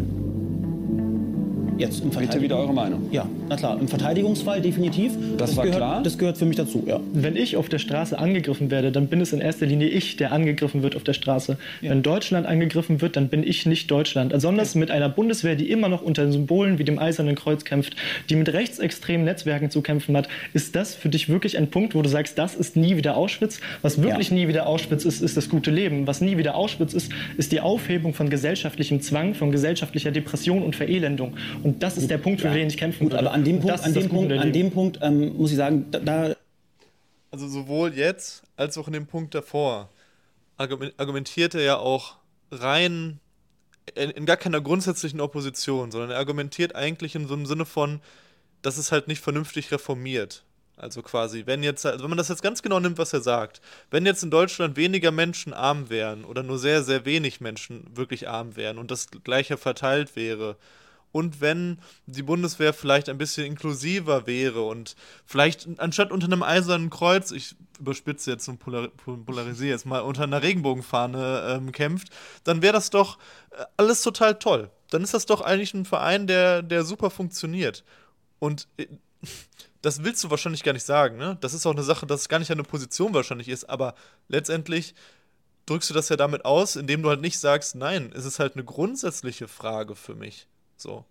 Speaker 3: Jetzt im
Speaker 2: Bitte wieder eure Meinung.
Speaker 3: Ja, na klar. Im Verteidigungsfall definitiv.
Speaker 2: Das war
Speaker 3: gehört,
Speaker 2: klar?
Speaker 3: Das gehört für mich dazu, ja.
Speaker 1: Wenn ich auf der Straße angegriffen werde, dann bin es in erster Linie ich, der angegriffen wird auf der Straße. Wenn Deutschland angegriffen wird, dann bin ich nicht Deutschland. Besonders mit einer Bundeswehr, die immer noch unter Symbolen wie dem Eisernen Kreuz kämpft, die mit rechtsextremen Netzwerken zu kämpfen hat, ist das für dich wirklich ein Punkt, wo du sagst, das ist nie wieder Auschwitz? Was wirklich
Speaker 3: Ja.
Speaker 1: nie wieder Auschwitz ist, ist das gute Leben. Was nie wieder Auschwitz ist, ist die Aufhebung von gesellschaftlichem Zwang, von gesellschaftlicher Depression und Verelendung. Und das ist der Punkt, für den ich kämpfen
Speaker 3: Gut,
Speaker 1: würde.
Speaker 3: aber an dem
Speaker 1: Und
Speaker 3: Punkt, an dem Punkt, an dem Punkt ähm, muss ich sagen, da, da
Speaker 4: Also sowohl jetzt als auch in dem Punkt davor argumen- argumentiert er ja auch rein in, in gar keiner grundsätzlichen Opposition, sondern er argumentiert eigentlich in so einem Sinne von, dass es halt nicht vernünftig reformiert. Also quasi, wenn jetzt, also wenn man das jetzt ganz genau nimmt, was er sagt, wenn jetzt in Deutschland weniger Menschen arm wären oder nur sehr, sehr wenig Menschen wirklich arm wären und das gleiche verteilt wäre, und wenn die Bundeswehr vielleicht ein bisschen inklusiver wäre und vielleicht anstatt unter einem eisernen Kreuz, ich überspitze jetzt und polar polarisiere jetzt mal, unter einer Regenbogenfahne ähm, kämpft, dann wäre das doch äh, alles total toll. Dann ist das doch eigentlich ein Verein, der, der super funktioniert. Und äh, das willst du wahrscheinlich gar nicht sagen, ne? Das ist auch eine Sache, dass es gar nicht eine Position wahrscheinlich ist, aber letztendlich drückst du das ja damit aus, indem du halt nicht sagst, nein, es ist halt eine grundsätzliche Frage für mich. So.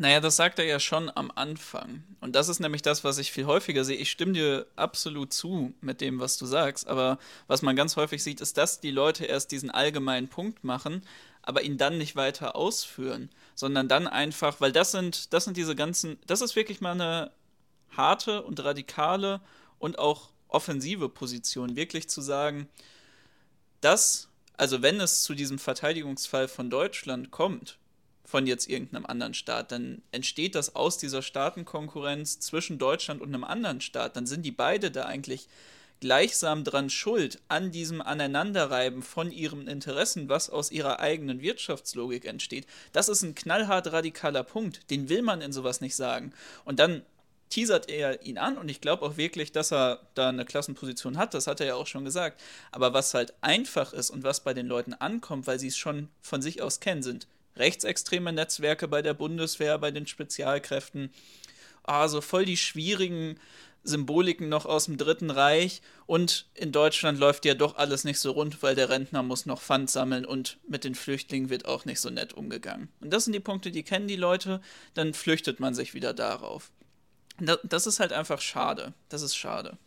Speaker 5: Naja, das sagt er ja schon am Anfang. Und das ist nämlich das, was ich viel häufiger sehe. Ich stimme dir absolut zu mit dem, was du sagst. Aber was man ganz häufig sieht, ist, dass die Leute erst diesen allgemeinen Punkt machen, aber ihn dann nicht weiter ausführen, sondern dann einfach, weil das sind, das sind diese ganzen, das ist wirklich mal eine harte und radikale und auch offensive Position, wirklich zu sagen, dass, also wenn es zu diesem Verteidigungsfall von Deutschland kommt, von jetzt irgendeinem anderen Staat, dann entsteht das aus dieser Staatenkonkurrenz zwischen Deutschland und einem anderen Staat. Dann sind die beide da eigentlich gleichsam dran schuld an diesem Aneinanderreiben von ihren Interessen, was aus ihrer eigenen Wirtschaftslogik entsteht. Das ist ein knallhart radikaler Punkt, den will man in sowas nicht sagen. Und dann teasert er ihn an und ich glaube auch wirklich, dass er da eine Klassenposition hat, das hat er ja auch schon gesagt. Aber was halt einfach ist und was bei den Leuten ankommt, weil sie es schon von sich aus kennen, sind rechtsextreme Netzwerke bei der Bundeswehr, bei den Spezialkräften, also voll die schwierigen Symboliken noch aus dem Dritten Reich und in Deutschland läuft ja doch alles nicht so rund, weil der Rentner muss noch Pfand sammeln und mit den Flüchtlingen wird auch nicht so nett umgegangen. Und das sind die Punkte, die kennen die Leute, dann flüchtet man sich wieder darauf. Das ist halt einfach schade. Das ist schade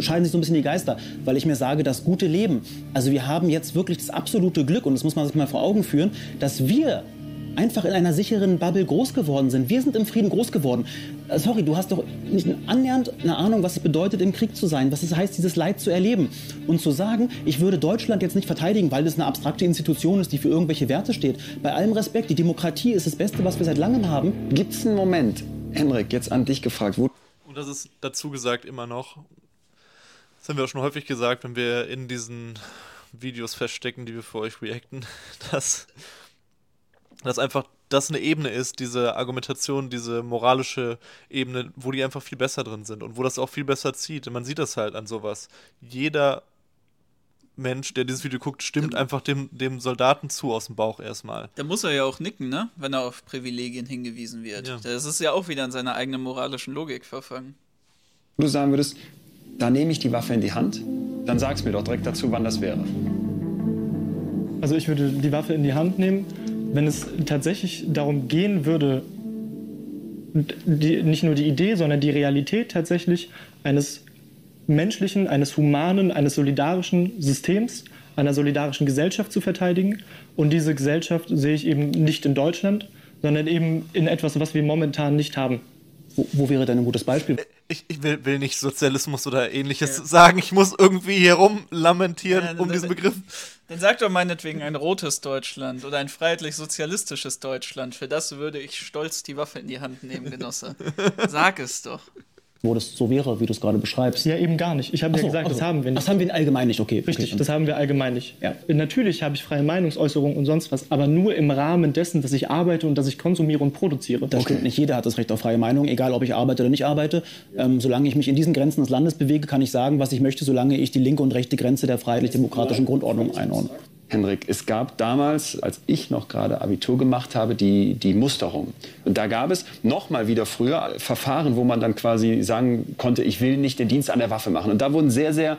Speaker 3: scheiden sich so ein bisschen die Geister, weil ich mir sage, das gute Leben. Also wir haben jetzt wirklich das absolute Glück und das muss man sich mal vor Augen führen, dass wir einfach in einer sicheren Bubble groß geworden sind. Wir sind im Frieden groß geworden. Äh, sorry, du hast doch nicht annähernd eine Ahnung, was es bedeutet, im Krieg zu sein, was es heißt, dieses Leid zu erleben. Und zu sagen, ich würde Deutschland jetzt nicht verteidigen, weil es eine abstrakte Institution ist, die für irgendwelche Werte steht. Bei allem Respekt, die Demokratie ist das Beste, was wir seit langem haben.
Speaker 2: Gibt es einen Moment, Henrik, jetzt an dich gefragt, wo.
Speaker 4: Und das ist dazu gesagt immer noch, das haben wir auch schon häufig gesagt, wenn wir in diesen Videos feststecken, die wir für euch reacten, dass dass einfach das eine Ebene ist, diese Argumentation, diese moralische Ebene, wo die einfach viel besser drin sind und wo das auch viel besser zieht. Man sieht das halt an sowas. Jeder Mensch, der dieses Video guckt, stimmt einfach dem, dem Soldaten zu aus dem Bauch erstmal.
Speaker 5: Da muss er ja auch nicken, ne? Wenn er auf Privilegien hingewiesen wird. Ja. Das ist ja auch wieder in seiner eigenen moralischen Logik verfangen.
Speaker 2: Du sagen würdest, da nehme ich die Waffe in die Hand, dann sag's mir doch direkt dazu, wann das wäre.
Speaker 1: Also ich würde die Waffe in die Hand nehmen wenn es tatsächlich darum gehen würde, die, nicht nur die Idee, sondern die Realität tatsächlich eines menschlichen, eines humanen, eines solidarischen Systems, einer solidarischen Gesellschaft zu verteidigen. Und diese Gesellschaft sehe ich eben nicht in Deutschland, sondern eben in etwas, was wir momentan nicht haben.
Speaker 3: Wo, wo wäre denn ein gutes Beispiel?
Speaker 4: Ich, ich will, will, nicht Sozialismus oder ähnliches ja. sagen. Ich muss irgendwie hier rumlamentieren ja, um diesen Begriff.
Speaker 5: Dann sag doch meinetwegen ein rotes Deutschland oder ein freiheitlich-sozialistisches Deutschland. Für das würde ich stolz die Waffe in die Hand nehmen, Genosse. Sag es doch
Speaker 3: wo das so wäre, wie du es gerade beschreibst.
Speaker 1: Ja, eben gar nicht. Ich habe ja so, gesagt, so. das haben wir nicht.
Speaker 3: Das haben wir allgemein nicht, okay.
Speaker 1: Richtig,
Speaker 3: okay.
Speaker 1: das haben wir allgemein nicht. Ja. Natürlich habe ich freie Meinungsäußerung und sonst was, aber nur im Rahmen dessen, dass ich arbeite und dass ich konsumiere und produziere.
Speaker 3: Das okay. stimmt nicht. Jeder hat das Recht auf freie Meinung, egal ob ich arbeite oder nicht arbeite. Ähm, solange ich mich in diesen Grenzen des Landes bewege, kann ich sagen, was ich möchte, solange ich die linke und rechte Grenze der freiheitlich-demokratischen Grundordnung einordne.
Speaker 2: Henrik, es gab damals, als ich noch gerade Abitur gemacht habe, die, die Musterung. Und da gab es noch mal wieder früher Verfahren, wo man dann quasi sagen konnte, ich will nicht den Dienst an der Waffe machen. Und da wurden sehr, sehr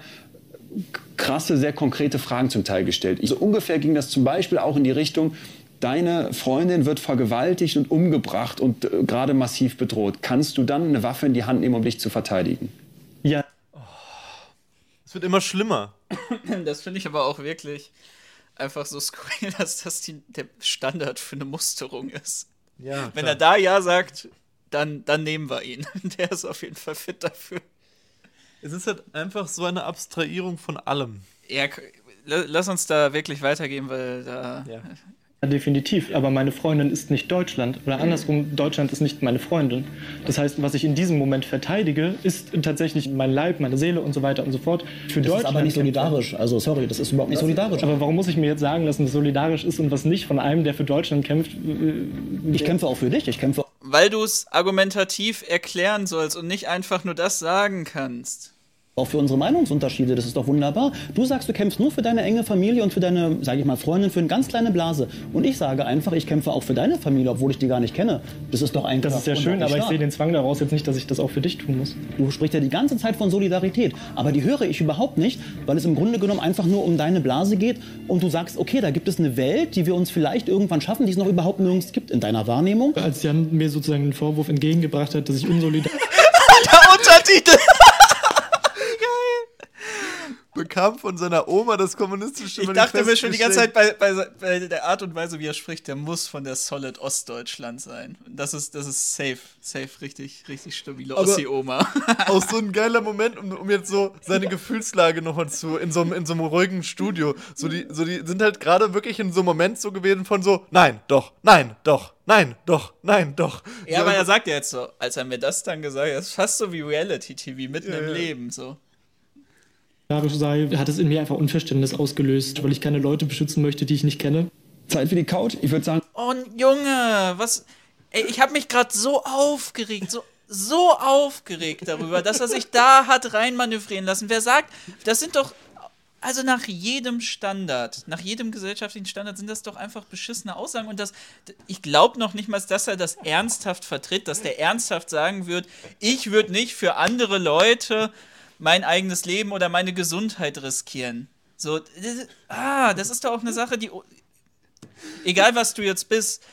Speaker 2: krasse, sehr konkrete Fragen zum Teil gestellt. So ungefähr ging das zum Beispiel auch in die Richtung, deine Freundin wird vergewaltigt und umgebracht und äh, gerade massiv bedroht. Kannst du dann eine Waffe in die Hand nehmen, um dich zu verteidigen?
Speaker 1: Ja.
Speaker 4: Es wird immer schlimmer.
Speaker 5: Das finde ich aber auch wirklich einfach so skurril, dass das die, der Standard für eine Musterung ist. Ja, Wenn er da Ja sagt, dann, dann nehmen wir ihn. Der ist auf jeden Fall fit dafür.
Speaker 4: Es ist halt einfach so eine Abstrahierung von allem.
Speaker 5: Ja, lass uns da wirklich weitergehen, weil da ja.
Speaker 1: Definitiv, aber meine Freundin ist nicht Deutschland oder andersrum, Deutschland ist nicht meine Freundin. Das heißt, was ich in diesem Moment verteidige, ist tatsächlich mein Leib, meine Seele und so weiter und so fort.
Speaker 3: Für das Deutschland ist aber nicht solidarisch. Also sorry, das ist überhaupt nicht solidarisch.
Speaker 1: Aber warum muss ich mir jetzt sagen lassen, dass solidarisch ist und was nicht von einem, der für Deutschland kämpft?
Speaker 3: Ich kämpfe auch für dich. Ich kämpfe.
Speaker 5: Weil du es argumentativ erklären sollst und nicht einfach nur das sagen kannst
Speaker 3: auch für unsere Meinungsunterschiede. Das ist doch wunderbar. Du sagst, du kämpfst nur für deine enge Familie und für deine, sage ich mal, Freundin, für eine ganz kleine Blase. Und ich sage einfach, ich kämpfe auch für deine Familie, obwohl ich die gar nicht kenne. Das ist doch einfach.
Speaker 1: Das ist ja schön, aber ich sehe den Zwang daraus jetzt nicht, dass ich das auch für dich tun muss.
Speaker 3: Du sprichst ja die ganze Zeit von Solidarität, aber die höre ich überhaupt nicht, weil es im Grunde genommen einfach nur um deine Blase geht und du sagst, okay, da gibt es eine Welt, die wir uns vielleicht irgendwann schaffen, die es noch überhaupt nirgends gibt in deiner Wahrnehmung.
Speaker 1: Als Jan mir sozusagen den Vorwurf entgegengebracht hat, dass ich unsolidarisch.
Speaker 4: Der Untertitel! Bekam von seiner Oma das kommunistische
Speaker 5: Ich dachte mir schon die ganze Zeit bei, bei, bei, der Art und Weise, wie er spricht, der muss von der Solid Ostdeutschland sein. Das ist, das ist safe, safe, richtig, richtig stabile Ossi-Oma.
Speaker 4: auch so ein geiler Moment, um, um jetzt so seine Gefühlslage nochmal zu, in so, in so einem ruhigen Studio. So die, so die sind halt gerade wirklich in so einem Moment so gewesen von so, nein, doch, nein, doch, nein, doch, nein, doch.
Speaker 5: Ja, so, aber er sagt ja jetzt so, als er mir das dann gesagt hat, ist fast so wie Reality-TV mitten ja, im ja. Leben, so.
Speaker 1: Sei, hat es in mir einfach Unverständnis ausgelöst, weil ich keine Leute beschützen möchte, die ich nicht kenne.
Speaker 2: Zeit für die Couch. Ich würde sagen.
Speaker 5: Oh, Junge, was. Ey, ich habe mich gerade so aufgeregt, so, so aufgeregt darüber, dass er sich da hat reinmanövrieren lassen. Wer sagt, das sind doch. Also nach jedem Standard, nach jedem gesellschaftlichen Standard sind das doch einfach beschissene Aussagen. Und das, ich glaube noch nicht mal, dass er das ernsthaft vertritt, dass der ernsthaft sagen wird, ich würde nicht für andere Leute mein eigenes Leben oder meine Gesundheit riskieren. So, ah, das ist doch auch eine Sache, die, egal was du jetzt bist,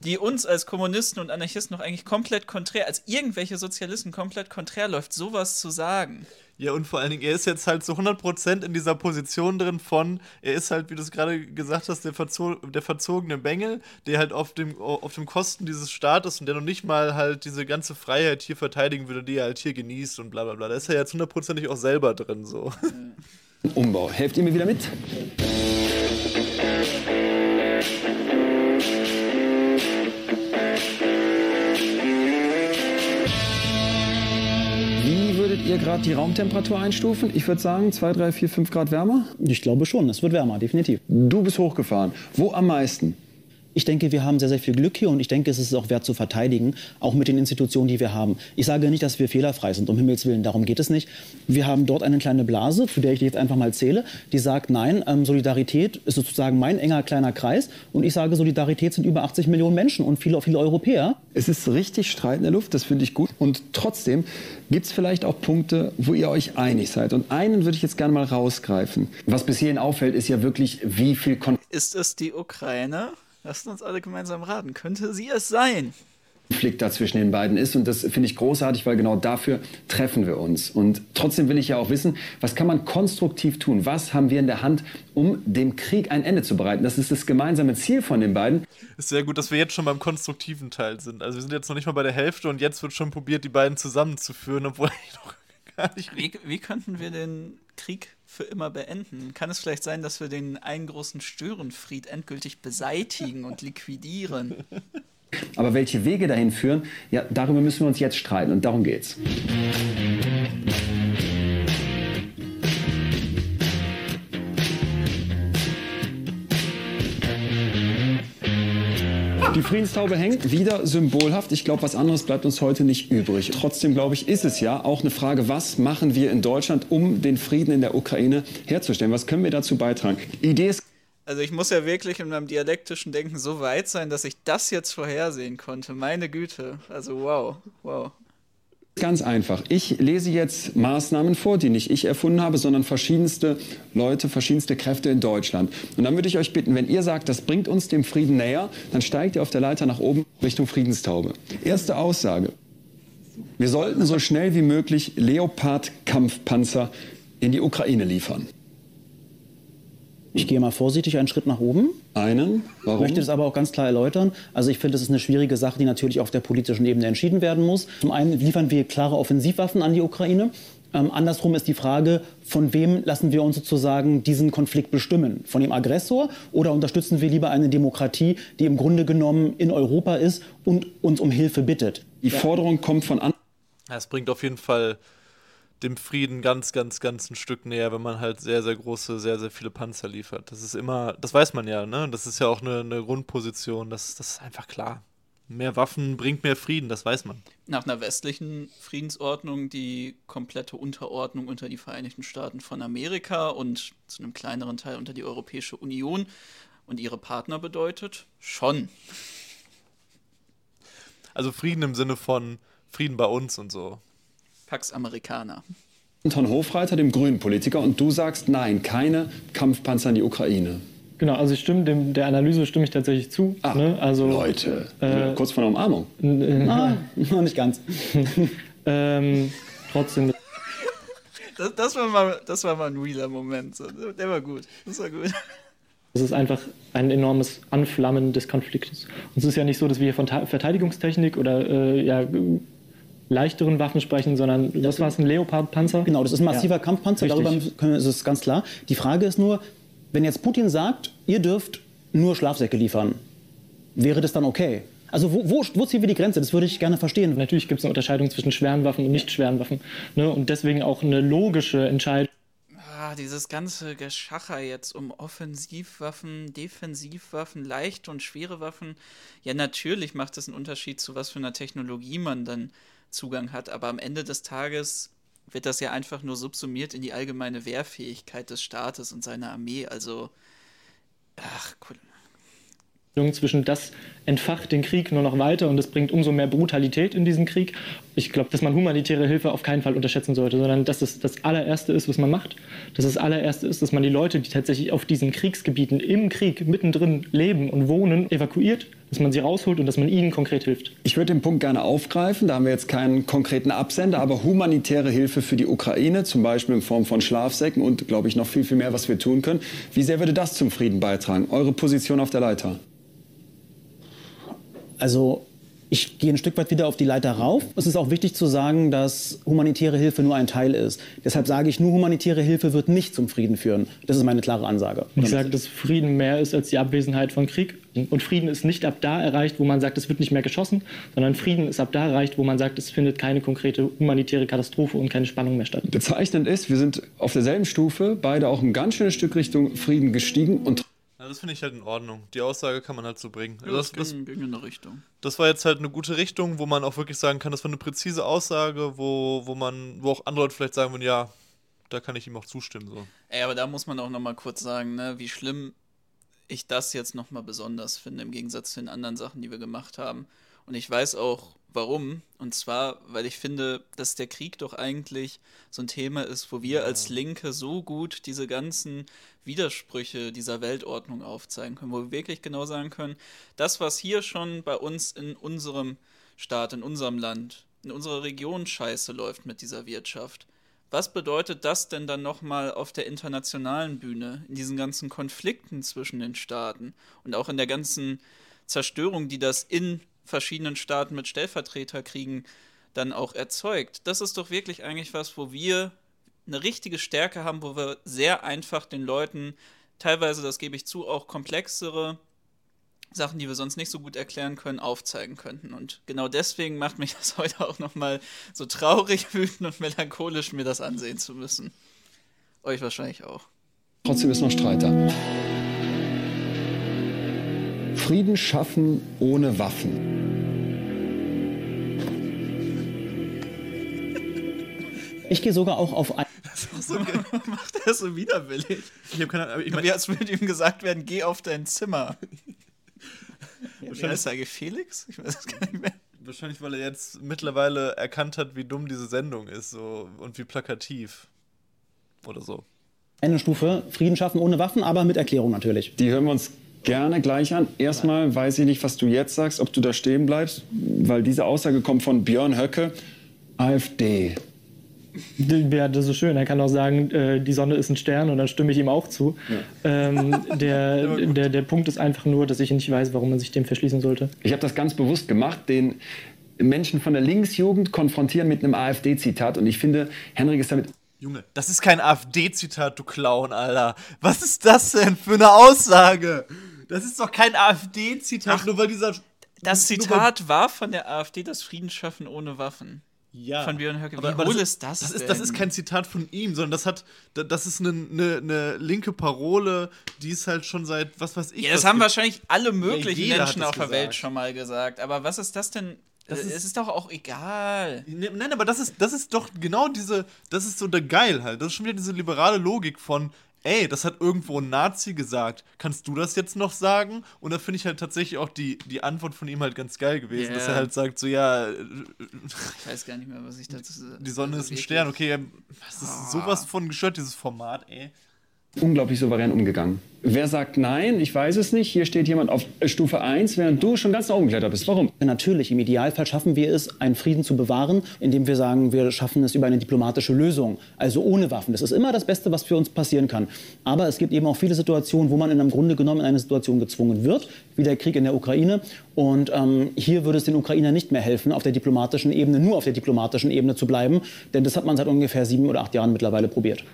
Speaker 5: die uns als Kommunisten und Anarchisten noch eigentlich komplett konträr, als irgendwelche Sozialisten komplett konträr läuft, sowas zu sagen.
Speaker 4: Ja, und vor allen Dingen, er ist jetzt halt so 100% in dieser Position drin von, er ist halt, wie du es gerade gesagt hast, der, verzo der verzogene Bengel, der halt auf dem, auf dem Kosten dieses Staates und der noch nicht mal halt diese ganze Freiheit hier verteidigen würde, die er halt hier genießt und bla bla bla. Da ist er jetzt hundertprozentig auch selber drin, so.
Speaker 2: Umbau. Helft ihr mir wieder mit? Würdet ihr gerade die Raumtemperatur einstufen? Ich würde sagen 2, 3, 4, 5 Grad wärmer?
Speaker 3: Ich glaube schon, es wird wärmer, definitiv.
Speaker 2: Du bist hochgefahren. Wo am meisten?
Speaker 3: Ich denke, wir haben sehr, sehr viel Glück hier und ich denke, es ist auch wert zu verteidigen, auch mit den Institutionen, die wir haben. Ich sage nicht, dass wir fehlerfrei sind, um Himmels Willen, darum geht es nicht. Wir haben dort eine kleine Blase, zu der ich jetzt einfach mal zähle, die sagt, nein, ähm, Solidarität ist sozusagen mein enger kleiner Kreis und ich sage, Solidarität sind über 80 Millionen Menschen und viele, viele Europäer.
Speaker 2: Es ist richtig Streit in der Luft, das finde ich gut und trotzdem gibt es vielleicht auch Punkte, wo ihr euch einig seid und einen würde ich jetzt gerne mal rausgreifen. Was bis hierhin auffällt, ist ja wirklich, wie viel... Kon
Speaker 5: ist es die Ukraine? Lasst uns alle gemeinsam raten. Könnte sie es sein?
Speaker 2: Konflikt da zwischen den beiden ist. Und das finde ich großartig, weil genau dafür treffen wir uns. Und trotzdem will ich ja auch wissen, was kann man konstruktiv tun? Was haben wir in der Hand, um dem Krieg ein Ende zu bereiten? Das ist das gemeinsame Ziel von den beiden.
Speaker 4: Ist sehr gut, dass wir jetzt schon beim konstruktiven Teil sind. Also wir sind jetzt noch nicht mal bei der Hälfte und jetzt wird schon probiert, die beiden zusammenzuführen, obwohl ich noch gar nicht.
Speaker 5: Wie, wie könnten wir den Krieg für immer beenden? Kann es vielleicht sein, dass wir den einen großen Störenfried endgültig beseitigen und liquidieren?
Speaker 2: Aber welche Wege dahin führen, ja, darüber müssen wir uns jetzt streiten und darum geht's. Die Friedenstaube hängt wieder symbolhaft. Ich glaube, was anderes bleibt uns heute nicht übrig. Trotzdem, glaube ich, ist es ja auch eine Frage, was machen wir in Deutschland, um den Frieden in der Ukraine herzustellen? Was können wir dazu beitragen? Idee ist
Speaker 5: also ich muss ja wirklich in meinem dialektischen Denken so weit sein, dass ich das jetzt vorhersehen konnte. Meine Güte. Also wow, wow.
Speaker 2: Ganz einfach. Ich lese jetzt Maßnahmen vor, die nicht ich erfunden habe, sondern verschiedenste Leute, verschiedenste Kräfte in Deutschland. Und dann würde ich euch bitten, wenn ihr sagt, das bringt uns dem Frieden näher, dann steigt ihr auf der Leiter nach oben Richtung Friedenstaube. Erste Aussage. Wir sollten so schnell wie möglich Leopard-Kampfpanzer in die Ukraine liefern.
Speaker 3: Ich gehe mal vorsichtig einen Schritt nach oben.
Speaker 2: Einen?
Speaker 3: Warum? Ich möchte das aber auch ganz klar erläutern. Also ich finde, das ist eine schwierige Sache, die natürlich auf der politischen Ebene entschieden werden muss. Zum einen liefern wir klare Offensivwaffen an die Ukraine. Ähm, andersrum ist die Frage, von wem lassen wir uns sozusagen diesen Konflikt bestimmen? Von dem Aggressor oder unterstützen wir lieber eine Demokratie, die im Grunde genommen in Europa ist und uns um Hilfe bittet?
Speaker 2: Die Forderung kommt von an.
Speaker 4: Es bringt auf jeden Fall dem Frieden ganz, ganz, ganz ein Stück näher, wenn man halt sehr, sehr große, sehr, sehr viele Panzer liefert. Das ist immer, das weiß man ja, ne? Das ist ja auch eine, eine Grundposition, das, das ist einfach klar. Mehr Waffen bringt mehr Frieden, das weiß man.
Speaker 5: Nach einer westlichen Friedensordnung die komplette Unterordnung unter die Vereinigten Staaten von Amerika und zu einem kleineren Teil unter die Europäische Union und ihre Partner bedeutet? Schon.
Speaker 4: Also Frieden im Sinne von Frieden bei uns und so.
Speaker 5: Pax Americana.
Speaker 2: Anton Hofreiter, dem grünen Politiker, und du sagst nein, keine Kampfpanzer in die Ukraine.
Speaker 1: Genau, also ich stimme dem, der Analyse stimme ich tatsächlich zu.
Speaker 2: Ah, ne? also, Leute, äh, kurz vor der Umarmung.
Speaker 3: Ah, noch nicht ganz.
Speaker 1: ähm, trotzdem.
Speaker 5: Das, das, war mal, das war mal ein realer Moment. Der war gut. Das war gut.
Speaker 1: Es ist einfach ein enormes Anflammen des Konfliktes. Und es ist ja nicht so, dass wir hier von Verteidigungstechnik oder äh, ja, leichteren Waffen sprechen, sondern was war es, ein Leopard-Panzer?
Speaker 3: Genau, das ist ein massiver ja. Kampfpanzer, Richtig. darüber können, ist es ganz klar. Die Frage ist nur, wenn jetzt Putin sagt, ihr dürft nur Schlafsäcke liefern, wäre das dann okay? Also wo, wo, wo ziehen wir die Grenze? Das würde ich gerne verstehen.
Speaker 1: Natürlich gibt es eine Unterscheidung zwischen schweren Waffen und nicht schweren Waffen. Ne? Und deswegen auch eine logische Entscheidung.
Speaker 5: Ah, dieses ganze Geschacher jetzt um Offensivwaffen, Defensivwaffen, leichte und schwere Waffen. Ja, natürlich macht es einen Unterschied, zu was für einer Technologie man dann Zugang hat, aber am Ende des Tages wird das ja einfach nur subsumiert in die allgemeine Wehrfähigkeit des Staates und seiner Armee. Also, ach, cool
Speaker 1: zwischen das entfacht den Krieg nur noch weiter und es bringt umso mehr Brutalität in diesen Krieg. Ich glaube, dass man humanitäre Hilfe auf keinen Fall unterschätzen sollte, sondern dass es das allererste ist, was man macht. Dass das allererste ist, dass man die Leute, die tatsächlich auf diesen Kriegsgebieten im Krieg mittendrin leben und wohnen, evakuiert, dass man sie rausholt und dass man ihnen konkret hilft.
Speaker 2: Ich würde den Punkt gerne aufgreifen. Da haben wir jetzt keinen konkreten Absender, aber humanitäre Hilfe für die Ukraine, zum Beispiel in Form von Schlafsäcken und, glaube ich, noch viel, viel mehr, was wir tun können. Wie sehr würde das zum Frieden beitragen? Eure Position auf der Leiter?
Speaker 3: Also ich gehe ein Stück weit wieder auf die Leiter rauf. Es ist auch wichtig zu sagen, dass humanitäre Hilfe nur ein Teil ist. Deshalb sage ich, nur humanitäre Hilfe wird nicht zum Frieden führen. Das ist meine klare Ansage.
Speaker 1: Ich sage, dass Frieden mehr ist als die Abwesenheit von Krieg. Und Frieden ist nicht ab da erreicht, wo man sagt, es wird nicht mehr geschossen, sondern Frieden ist ab da erreicht, wo man sagt, es findet keine konkrete humanitäre Katastrophe und keine Spannung mehr statt.
Speaker 2: Bezeichnend ist, wir sind auf derselben Stufe, beide auch ein ganz schönes Stück Richtung Frieden gestiegen und
Speaker 4: ja, das finde ich halt in Ordnung. Die Aussage kann man halt so bringen.
Speaker 5: Ja, das, das, ging, ging in eine Richtung.
Speaker 4: Das war jetzt halt eine gute Richtung, wo man auch wirklich sagen kann, das war eine präzise Aussage, wo, wo man, wo auch andere Leute vielleicht sagen würden, ja, da kann ich ihm auch zustimmen. So.
Speaker 5: Ey, aber da muss man auch nochmal kurz sagen, ne, wie schlimm ich das jetzt nochmal besonders finde, im Gegensatz zu den anderen Sachen, die wir gemacht haben. Und ich weiß auch, warum. Und zwar, weil ich finde, dass der Krieg doch eigentlich so ein Thema ist, wo wir ja. als Linke so gut diese ganzen Widersprüche dieser Weltordnung aufzeigen können, wo wir wirklich genau sagen können, das, was hier schon bei uns in unserem Staat, in unserem Land, in unserer Region scheiße läuft mit dieser Wirtschaft. Was bedeutet das denn dann nochmal auf der internationalen Bühne, in diesen ganzen Konflikten zwischen den Staaten und auch in der ganzen Zerstörung, die das in verschiedenen Staaten mit Stellvertreterkriegen dann auch erzeugt. Das ist doch wirklich eigentlich was, wo wir eine richtige Stärke haben, wo wir sehr einfach den Leuten teilweise, das gebe ich zu, auch komplexere Sachen, die wir sonst nicht so gut erklären können, aufzeigen könnten. Und genau deswegen macht mich das heute auch nochmal so traurig, wütend und melancholisch, mir das ansehen zu müssen. Euch wahrscheinlich auch.
Speaker 2: Trotzdem ist noch Streiter. Frieden schaffen ohne Waffen.
Speaker 3: Ich gehe sogar auch auf ein.
Speaker 5: Das so, macht er so widerwillig. Ich habe keine Ahnung. Ich mein, Wie als würde ihm gesagt werden, geh auf dein Zimmer. Ja, er eigentlich Felix? Ich weiß es gar nicht mehr.
Speaker 4: Wahrscheinlich, weil er jetzt mittlerweile erkannt hat, wie dumm diese Sendung ist so, und wie plakativ. Oder so.
Speaker 3: Eine Stufe, Frieden schaffen ohne Waffen, aber mit Erklärung natürlich.
Speaker 2: Die hören wir uns gerne gleich an. Erstmal weiß ich nicht, was du jetzt sagst, ob du da stehen bleibst, weil diese Aussage kommt von Björn Höcke, AfD.
Speaker 1: Ja, das ist schön. Er kann auch sagen, äh, die Sonne ist ein Stern und dann stimme ich ihm auch zu. Ja. Ähm, der, der, der Punkt ist einfach nur, dass ich nicht weiß, warum man sich dem verschließen sollte.
Speaker 2: Ich habe das ganz bewusst gemacht, den Menschen von der Linksjugend konfrontieren mit einem AfD-Zitat und ich finde, Henrik ist damit
Speaker 4: Junge, das ist kein AfD-Zitat, du Clown, Alter. Was ist das denn für eine Aussage? Das ist doch kein AfD-Zitat, nur weil dieser.
Speaker 5: Das Zitat war von der AfD das Friedensschaffen ohne Waffen.
Speaker 4: Ja.
Speaker 5: Von Björn Höcke.
Speaker 4: Wie aber, aber das, ist das? Das ist, das ist kein Zitat von ihm, sondern das hat, das ist eine, eine, eine linke Parole, die ist halt schon seit, was weiß ich.
Speaker 5: Ja, das haben gibt. wahrscheinlich alle möglichen ja, Menschen auf der Welt schon mal gesagt. Aber was ist das denn? Das ist, es ist doch auch egal.
Speaker 4: Ne, nein, aber das ist, das ist doch genau diese, das ist so der Geil halt. Das ist schon wieder diese liberale Logik von, ey, das hat irgendwo ein Nazi gesagt. Kannst du das jetzt noch sagen? Und da finde ich halt tatsächlich auch die, die Antwort von ihm halt ganz geil gewesen, yeah. dass er halt sagt, so ja.
Speaker 5: Ich weiß gar nicht mehr, was ich dazu
Speaker 4: Die Sonne ist ein Stern, okay. Das ist ah. sowas von gestört, dieses Format, ey
Speaker 2: unglaublich souverän umgegangen. Wer sagt nein? Ich weiß es nicht. Hier steht jemand auf Stufe 1, während du schon ganz nach oben geklettert bist. Warum?
Speaker 3: Natürlich, im Idealfall schaffen wir es, einen Frieden zu bewahren, indem wir sagen, wir schaffen es über eine diplomatische Lösung, also ohne Waffen. Das ist immer das Beste, was für uns passieren kann. Aber es gibt eben auch viele Situationen, wo man in Grunde genommen in eine Situation gezwungen wird, wie der Krieg in der Ukraine. Und ähm, hier würde es den Ukrainern nicht mehr helfen, auf der diplomatischen Ebene, nur auf der diplomatischen Ebene zu bleiben. Denn das hat man seit ungefähr sieben oder acht Jahren mittlerweile probiert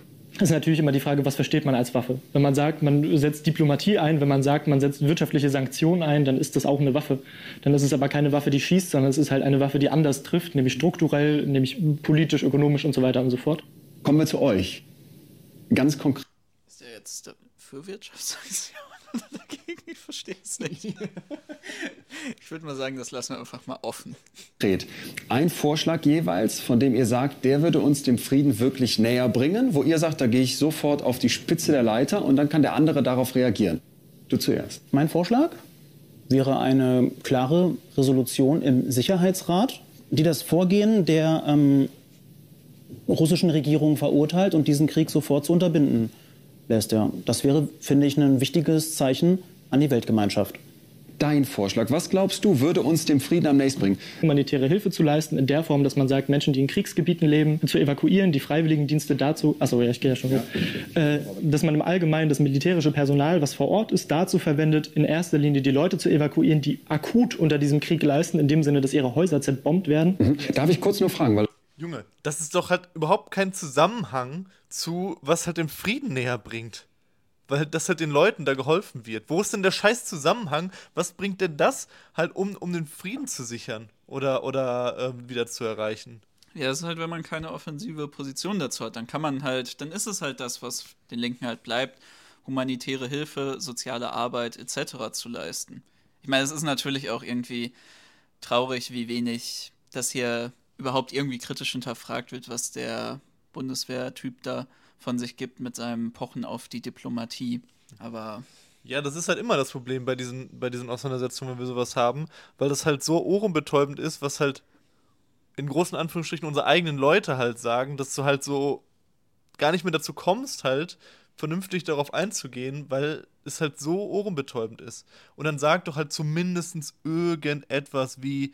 Speaker 1: ist natürlich immer die Frage, was versteht man als Waffe? Wenn man sagt, man setzt Diplomatie ein, wenn man sagt, man setzt wirtschaftliche Sanktionen ein, dann ist das auch eine Waffe. Dann ist es aber keine Waffe, die schießt, sondern es ist halt eine Waffe, die anders trifft, nämlich strukturell, nämlich politisch, ökonomisch und so weiter und so fort.
Speaker 2: Kommen wir zu euch. Ganz konkret.
Speaker 5: Ist der jetzt für Wirtschaftssanktionen dagegen? Ich verstehe es nicht. ich würde mal sagen, das lassen wir einfach mal offen.
Speaker 2: Ein Vorschlag jeweils, von dem ihr sagt, der würde uns dem Frieden wirklich näher bringen, wo ihr sagt, da gehe ich sofort auf die Spitze der Leiter und dann kann der andere darauf reagieren. Du zuerst.
Speaker 3: Mein Vorschlag wäre eine klare Resolution im Sicherheitsrat, die das Vorgehen der ähm, russischen Regierung verurteilt und diesen Krieg sofort zu unterbinden lässt. Ja. Das wäre, finde ich, ein wichtiges Zeichen an die Weltgemeinschaft.
Speaker 2: Dein Vorschlag, was glaubst du, würde uns dem Frieden am nächsten bringen?
Speaker 1: Humanitäre Hilfe zu leisten, in der Form, dass man sagt, Menschen, die in Kriegsgebieten leben, zu evakuieren, die Freiwilligendienste dazu, achso, ja, ich gehe ja schon hoch, ja. Äh, dass man im Allgemeinen das militärische Personal, was vor Ort ist, dazu verwendet, in erster Linie die Leute zu evakuieren, die akut unter diesem Krieg leisten, in dem Sinne, dass ihre Häuser zerbombt werden.
Speaker 2: Mhm. Darf ich kurz nur fragen, weil
Speaker 4: Junge, das ist doch halt überhaupt kein Zusammenhang zu, was halt den Frieden näher bringt. Weil das halt den Leuten da geholfen wird. Wo ist denn der scheiß Zusammenhang? Was bringt denn das halt, um, um den Frieden zu sichern oder, oder äh, wieder zu erreichen?
Speaker 5: Ja, das ist halt, wenn man keine offensive Position dazu hat, dann kann man halt, dann ist es halt das, was den Linken halt bleibt, humanitäre Hilfe, soziale Arbeit etc. zu leisten. Ich meine, es ist natürlich auch irgendwie traurig, wie wenig das hier überhaupt irgendwie kritisch hinterfragt wird, was der Bundeswehrtyp da von sich gibt mit seinem Pochen auf die Diplomatie. Aber
Speaker 4: ja, das ist halt immer das Problem bei diesen, bei diesen Auseinandersetzungen, wenn wir sowas haben, weil das halt so ohrenbetäubend ist, was halt in großen Anführungsstrichen unsere eigenen Leute halt sagen, dass du halt so gar nicht mehr dazu kommst, halt vernünftig darauf einzugehen, weil es halt so ohrenbetäubend ist. Und dann sag doch halt zumindest irgendetwas wie,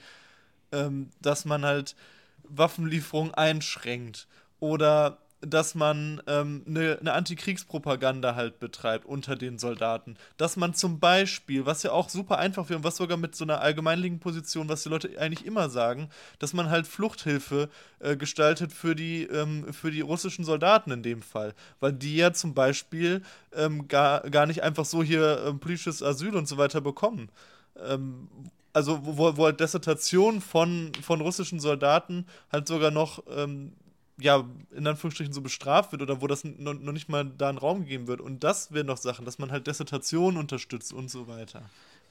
Speaker 4: ähm, dass man halt Waffenlieferungen einschränkt oder dass man ähm, eine, eine Antikriegspropaganda halt betreibt unter den Soldaten. Dass man zum Beispiel, was ja auch super einfach wäre und was sogar mit so einer allgemeinlichen Position, was die Leute eigentlich immer sagen, dass man halt Fluchthilfe äh, gestaltet für die, ähm, für die russischen Soldaten in dem Fall. Weil die ja zum Beispiel ähm, gar, gar nicht einfach so hier ähm, politisches Asyl und so weiter bekommen. Also wo, wo halt Dissertation von, von russischen Soldaten halt sogar noch, ähm, ja, in Anführungsstrichen so bestraft wird oder wo das noch, nicht mal da einen Raum gegeben wird. Und das wären noch Sachen, dass man halt Dissertation unterstützt und so weiter.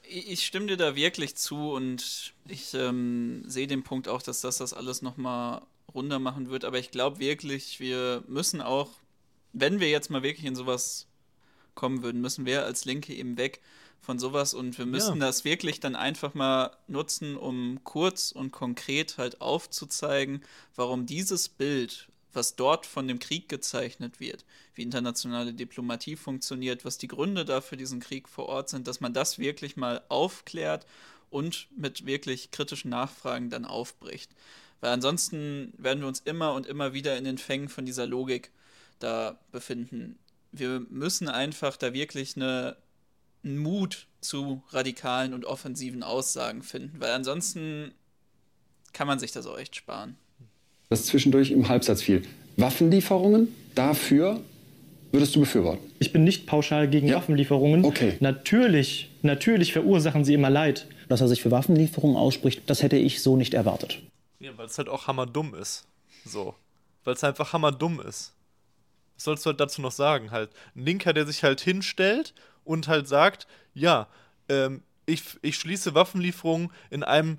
Speaker 5: Ich stimme dir da wirklich zu und ich ähm, sehe den Punkt auch, dass das das alles nochmal runder machen wird. Aber ich glaube wirklich, wir müssen auch, wenn wir jetzt mal wirklich in sowas kommen würden, müssen wir als Linke eben weg von sowas und wir müssen ja. das wirklich dann einfach mal nutzen, um kurz und konkret halt aufzuzeigen, warum dieses Bild, was dort von dem Krieg gezeichnet wird, wie internationale Diplomatie funktioniert, was die Gründe dafür diesen Krieg vor Ort sind, dass man das wirklich mal aufklärt und mit wirklich kritischen Nachfragen dann aufbricht. Weil ansonsten werden wir uns immer und immer wieder in den Fängen von dieser Logik da befinden. Wir müssen einfach da wirklich eine Mut zu radikalen und offensiven Aussagen finden, weil ansonsten kann man sich das auch echt sparen.
Speaker 2: Das zwischendurch im Halbsatz fiel. Waffenlieferungen dafür würdest du befürworten?
Speaker 1: Ich bin nicht pauschal gegen ja. Waffenlieferungen.
Speaker 2: Okay.
Speaker 1: Natürlich, natürlich verursachen sie immer Leid.
Speaker 3: Dass er sich für Waffenlieferungen ausspricht, das hätte ich so nicht erwartet.
Speaker 4: Ja, weil es halt auch hammerdumm ist. So. Weil es einfach hammerdumm ist. Was sollst du halt dazu noch sagen? Halt, ein Linker, der sich halt hinstellt und halt sagt, ja, ähm, ich, ich schließe Waffenlieferungen in einem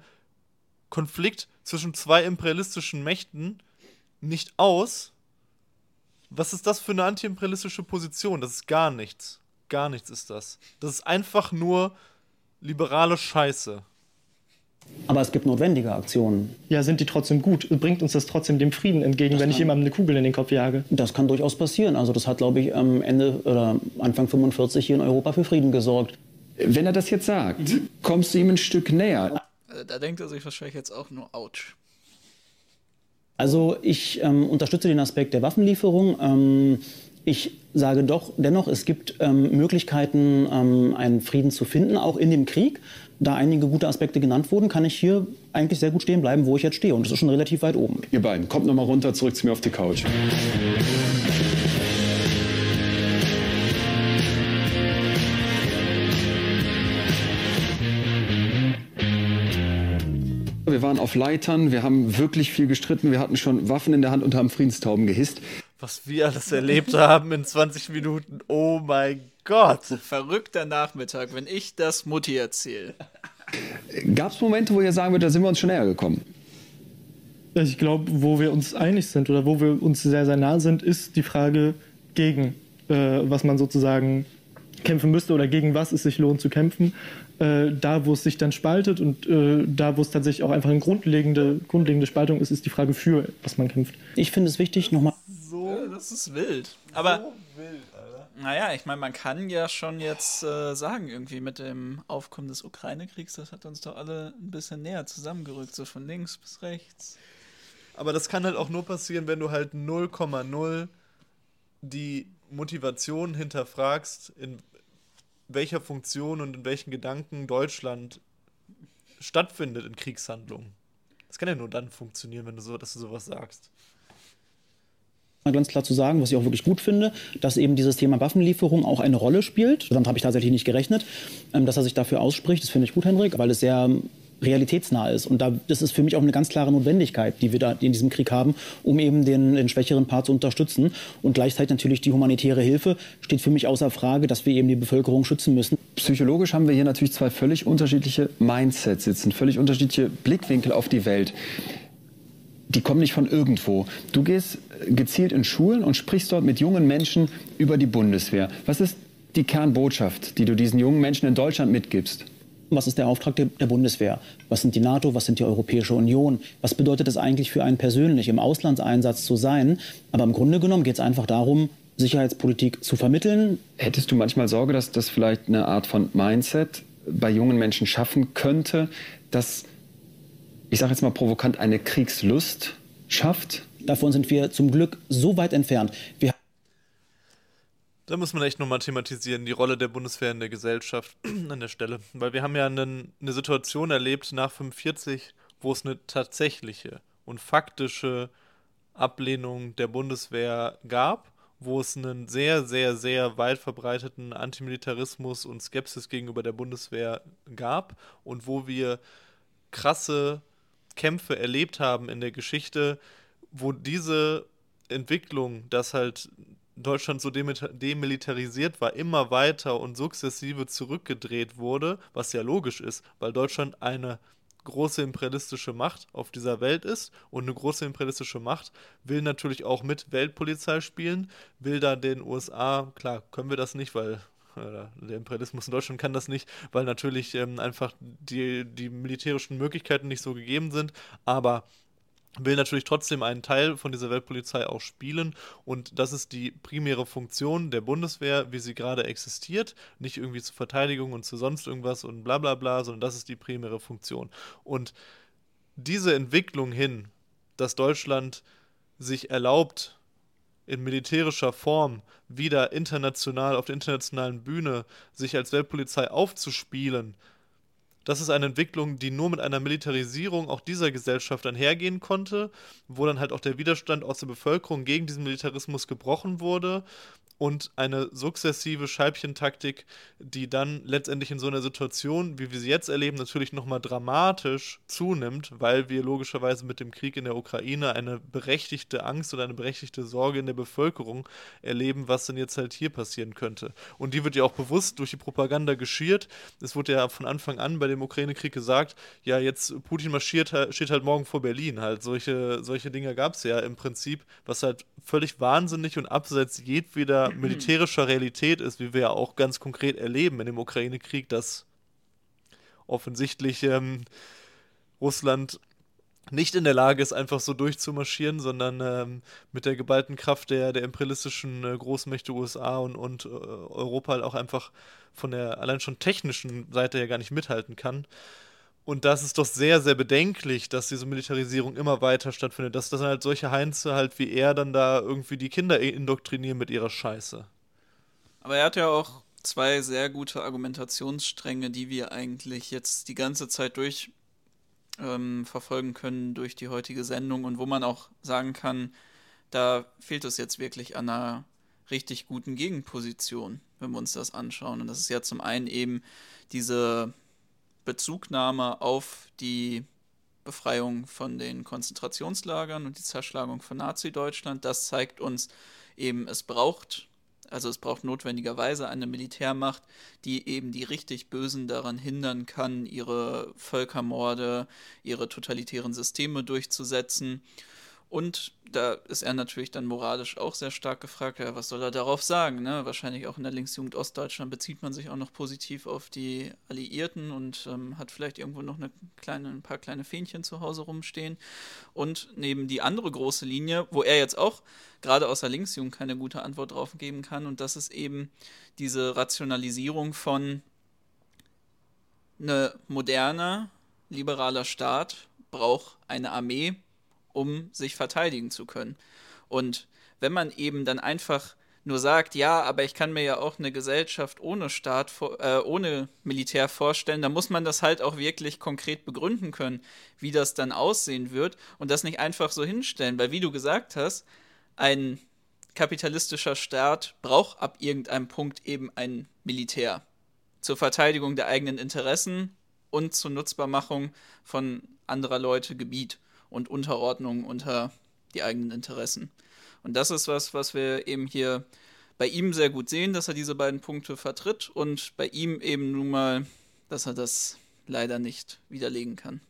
Speaker 4: Konflikt zwischen zwei imperialistischen Mächten nicht aus. Was ist das für eine antiimperialistische Position? Das ist gar nichts. Gar nichts ist das. Das ist einfach nur liberale Scheiße.
Speaker 3: Aber es gibt notwendige Aktionen.
Speaker 1: Ja, sind die trotzdem gut? Bringt uns das trotzdem dem Frieden entgegen, das wenn ich jemandem eine Kugel in den Kopf jage?
Speaker 3: Das kann durchaus passieren. Also das hat, glaube ich, am Ende oder Anfang 45 hier in Europa für Frieden gesorgt.
Speaker 2: Wenn er das jetzt sagt, mhm. kommst du ihm ein Stück näher.
Speaker 5: Also da denkt er sich wahrscheinlich jetzt auch nur, ouch.
Speaker 3: Also ich ähm, unterstütze den Aspekt der Waffenlieferung. Ähm, ich sage doch dennoch, es gibt ähm, Möglichkeiten, ähm, einen Frieden zu finden, auch in dem Krieg. Da einige gute Aspekte genannt wurden, kann ich hier eigentlich sehr gut stehen bleiben, wo ich jetzt stehe. Und das ist schon relativ weit oben.
Speaker 2: Ihr beiden, kommt noch mal runter, zurück zu mir auf die Couch. Wir waren auf Leitern, wir haben wirklich viel gestritten, wir hatten schon Waffen in der Hand und haben Friedenstauben gehisst.
Speaker 4: Was wir alles erlebt haben in 20 Minuten. Oh mein Gott.
Speaker 5: Verrückter Nachmittag, wenn ich das Mutti erzähle.
Speaker 2: Gab es Momente, wo ihr sagen würdet, da sind wir uns schon näher gekommen?
Speaker 1: Also ich glaube, wo wir uns einig sind oder wo wir uns sehr, sehr nah sind, ist die Frage gegen, äh, was man sozusagen kämpfen müsste oder gegen was es sich lohnt zu kämpfen. Äh, da, wo es sich dann spaltet und äh, da, wo es tatsächlich auch einfach eine grundlegende, grundlegende Spaltung ist, ist die Frage für, was man kämpft.
Speaker 3: Ich finde es wichtig, nochmal.
Speaker 5: So, das ist wild. Aber, so wild. Naja, ich meine, man kann ja schon jetzt äh, sagen, irgendwie mit dem Aufkommen des Ukraine-Kriegs, das hat uns doch alle ein bisschen näher zusammengerückt, so von links bis rechts.
Speaker 4: Aber das kann halt auch nur passieren, wenn du halt 0,0 die Motivation hinterfragst, in welcher Funktion und in welchen Gedanken Deutschland stattfindet in Kriegshandlungen. Das kann ja nur dann funktionieren, wenn du so, dass du sowas sagst
Speaker 3: ganz klar zu sagen, was ich auch wirklich gut finde, dass eben dieses Thema Waffenlieferung auch eine Rolle spielt. Damit habe ich tatsächlich nicht gerechnet, ähm, dass er sich dafür ausspricht. Das finde ich gut, Henrik, weil es sehr realitätsnah ist. Und da, das ist für mich auch eine ganz klare Notwendigkeit, die wir da in diesem Krieg haben, um eben den, den schwächeren Part zu unterstützen. Und gleichzeitig natürlich die humanitäre Hilfe steht für mich außer Frage, dass wir eben die Bevölkerung schützen müssen.
Speaker 2: Psychologisch haben wir hier natürlich zwei völlig unterschiedliche Mindsets sitzen, völlig unterschiedliche Blickwinkel auf die Welt. Die kommen nicht von irgendwo. Du gehst gezielt in Schulen und sprichst dort mit jungen Menschen über die Bundeswehr. Was ist die Kernbotschaft, die du diesen jungen Menschen in Deutschland mitgibst?
Speaker 3: Was ist der Auftrag der, Bundeswehr? Was sind die NATO? Was sind die Europäische Union? Was bedeutet es eigentlich für einen persönlich, im Auslandseinsatz zu sein? Aber im Grunde genommen geht es einfach darum, Sicherheitspolitik zu vermitteln.
Speaker 2: Hättest du manchmal Sorge, dass das vielleicht eine Art von Mindset bei jungen Menschen schaffen könnte, dass, ich sage jetzt mal provokant, eine Kriegslust schafft?
Speaker 3: Davon sind wir zum Glück so weit entfernt. Wir
Speaker 4: da muss man echt nochmal thematisieren, die Rolle der Bundeswehr in der Gesellschaft an der Stelle. Weil wir haben ja einen, eine Situation erlebt nach 45, wo es eine tatsächliche und faktische Ablehnung der Bundeswehr gab, wo es einen sehr, sehr, sehr weit verbreiteten Antimilitarismus und Skepsis gegenüber der Bundeswehr gab und wo wir krasse Kämpfe erlebt haben in der Geschichte, wo diese Entwicklung, dass halt Deutschland so demilitarisiert war, immer weiter und sukzessive zurückgedreht wurde, was ja logisch ist, weil Deutschland eine große imperialistische Macht auf dieser Welt ist und eine große imperialistische Macht will natürlich auch mit Weltpolizei spielen, will da den USA, klar, können wir das nicht, weil der Imperialismus in Deutschland kann das nicht, weil natürlich ähm, einfach die, die militärischen Möglichkeiten nicht so gegeben sind, aber will natürlich trotzdem einen Teil von dieser Weltpolizei auch spielen und das ist die primäre Funktion der Bundeswehr, wie sie gerade existiert, nicht irgendwie zur Verteidigung und zu sonst irgendwas und bla bla bla, sondern das ist die primäre Funktion. Und diese Entwicklung hin, dass Deutschland sich erlaubt, in militärischer Form wieder international auf der internationalen Bühne sich als Weltpolizei aufzuspielen, das ist eine Entwicklung, die nur mit einer Militarisierung auch dieser Gesellschaft einhergehen konnte, wo dann halt auch der Widerstand aus der Bevölkerung gegen diesen Militarismus gebrochen wurde und eine sukzessive Scheibchentaktik, die dann letztendlich in so einer Situation, wie wir sie jetzt erleben, natürlich nochmal dramatisch zunimmt, weil wir logischerweise mit dem Krieg in der Ukraine eine berechtigte Angst oder eine berechtigte Sorge in der Bevölkerung erleben, was denn jetzt halt hier passieren könnte. Und die wird ja auch bewusst durch die Propaganda geschürt. Es wurde ja von Anfang an bei dem Ukraine-Krieg gesagt, ja, jetzt Putin marschiert, steht halt morgen vor Berlin. Halt solche, solche Dinge gab es ja im Prinzip, was halt völlig wahnsinnig und abseits jedweder militärischer Realität ist, wie wir ja auch ganz konkret erleben in dem Ukraine-Krieg, dass offensichtlich ähm, Russland nicht in der Lage ist, einfach so durchzumarschieren, sondern ähm, mit der geballten Kraft der, der imperialistischen äh, Großmächte USA und, und äh, Europa halt auch einfach von der allein schon technischen Seite ja gar nicht mithalten kann. Und das ist doch sehr, sehr bedenklich, dass diese Militarisierung immer weiter stattfindet. Dass das halt solche Heinze halt wie er dann da irgendwie die Kinder indoktrinieren mit ihrer Scheiße.
Speaker 5: Aber er hat ja auch zwei sehr gute Argumentationsstränge, die wir eigentlich jetzt die ganze Zeit durch ähm, verfolgen können durch die heutige Sendung und wo man auch sagen kann, da fehlt es jetzt wirklich an einer richtig guten Gegenposition, wenn wir uns das anschauen. Und das ist ja zum einen eben diese Bezugnahme auf die Befreiung von den Konzentrationslagern und die Zerschlagung von Nazi-Deutschland. Das zeigt uns eben, es braucht, also es braucht notwendigerweise eine Militärmacht, die eben die richtig Bösen daran hindern kann, ihre Völkermorde, ihre totalitären Systeme durchzusetzen. Und da ist er natürlich dann moralisch auch sehr stark gefragt, ja, was soll er darauf sagen? Ne? Wahrscheinlich auch in der Linksjugend Ostdeutschland bezieht man sich auch noch positiv auf die Alliierten und ähm, hat vielleicht irgendwo noch eine kleine, ein paar kleine Fähnchen zu Hause rumstehen. Und neben die andere große Linie, wo er jetzt auch gerade aus der Linksjugend keine gute Antwort drauf geben kann, und das ist eben diese Rationalisierung von eine moderne, liberaler Staat braucht eine Armee, um sich verteidigen zu können. Und wenn man eben dann einfach nur sagt, ja, aber ich kann mir ja auch eine Gesellschaft ohne Staat, äh, ohne Militär vorstellen, dann muss man das halt auch wirklich konkret begründen können, wie das dann aussehen wird und das nicht einfach so hinstellen, weil wie du gesagt hast, ein kapitalistischer Staat braucht ab irgendeinem Punkt eben ein Militär zur Verteidigung der eigenen Interessen und zur Nutzbarmachung von anderer Leute Gebiet und Unterordnung unter die eigenen Interessen. Und das ist was, was wir eben hier bei ihm sehr gut sehen, dass er diese beiden Punkte vertritt und bei ihm eben nun mal, dass er das leider nicht widerlegen kann.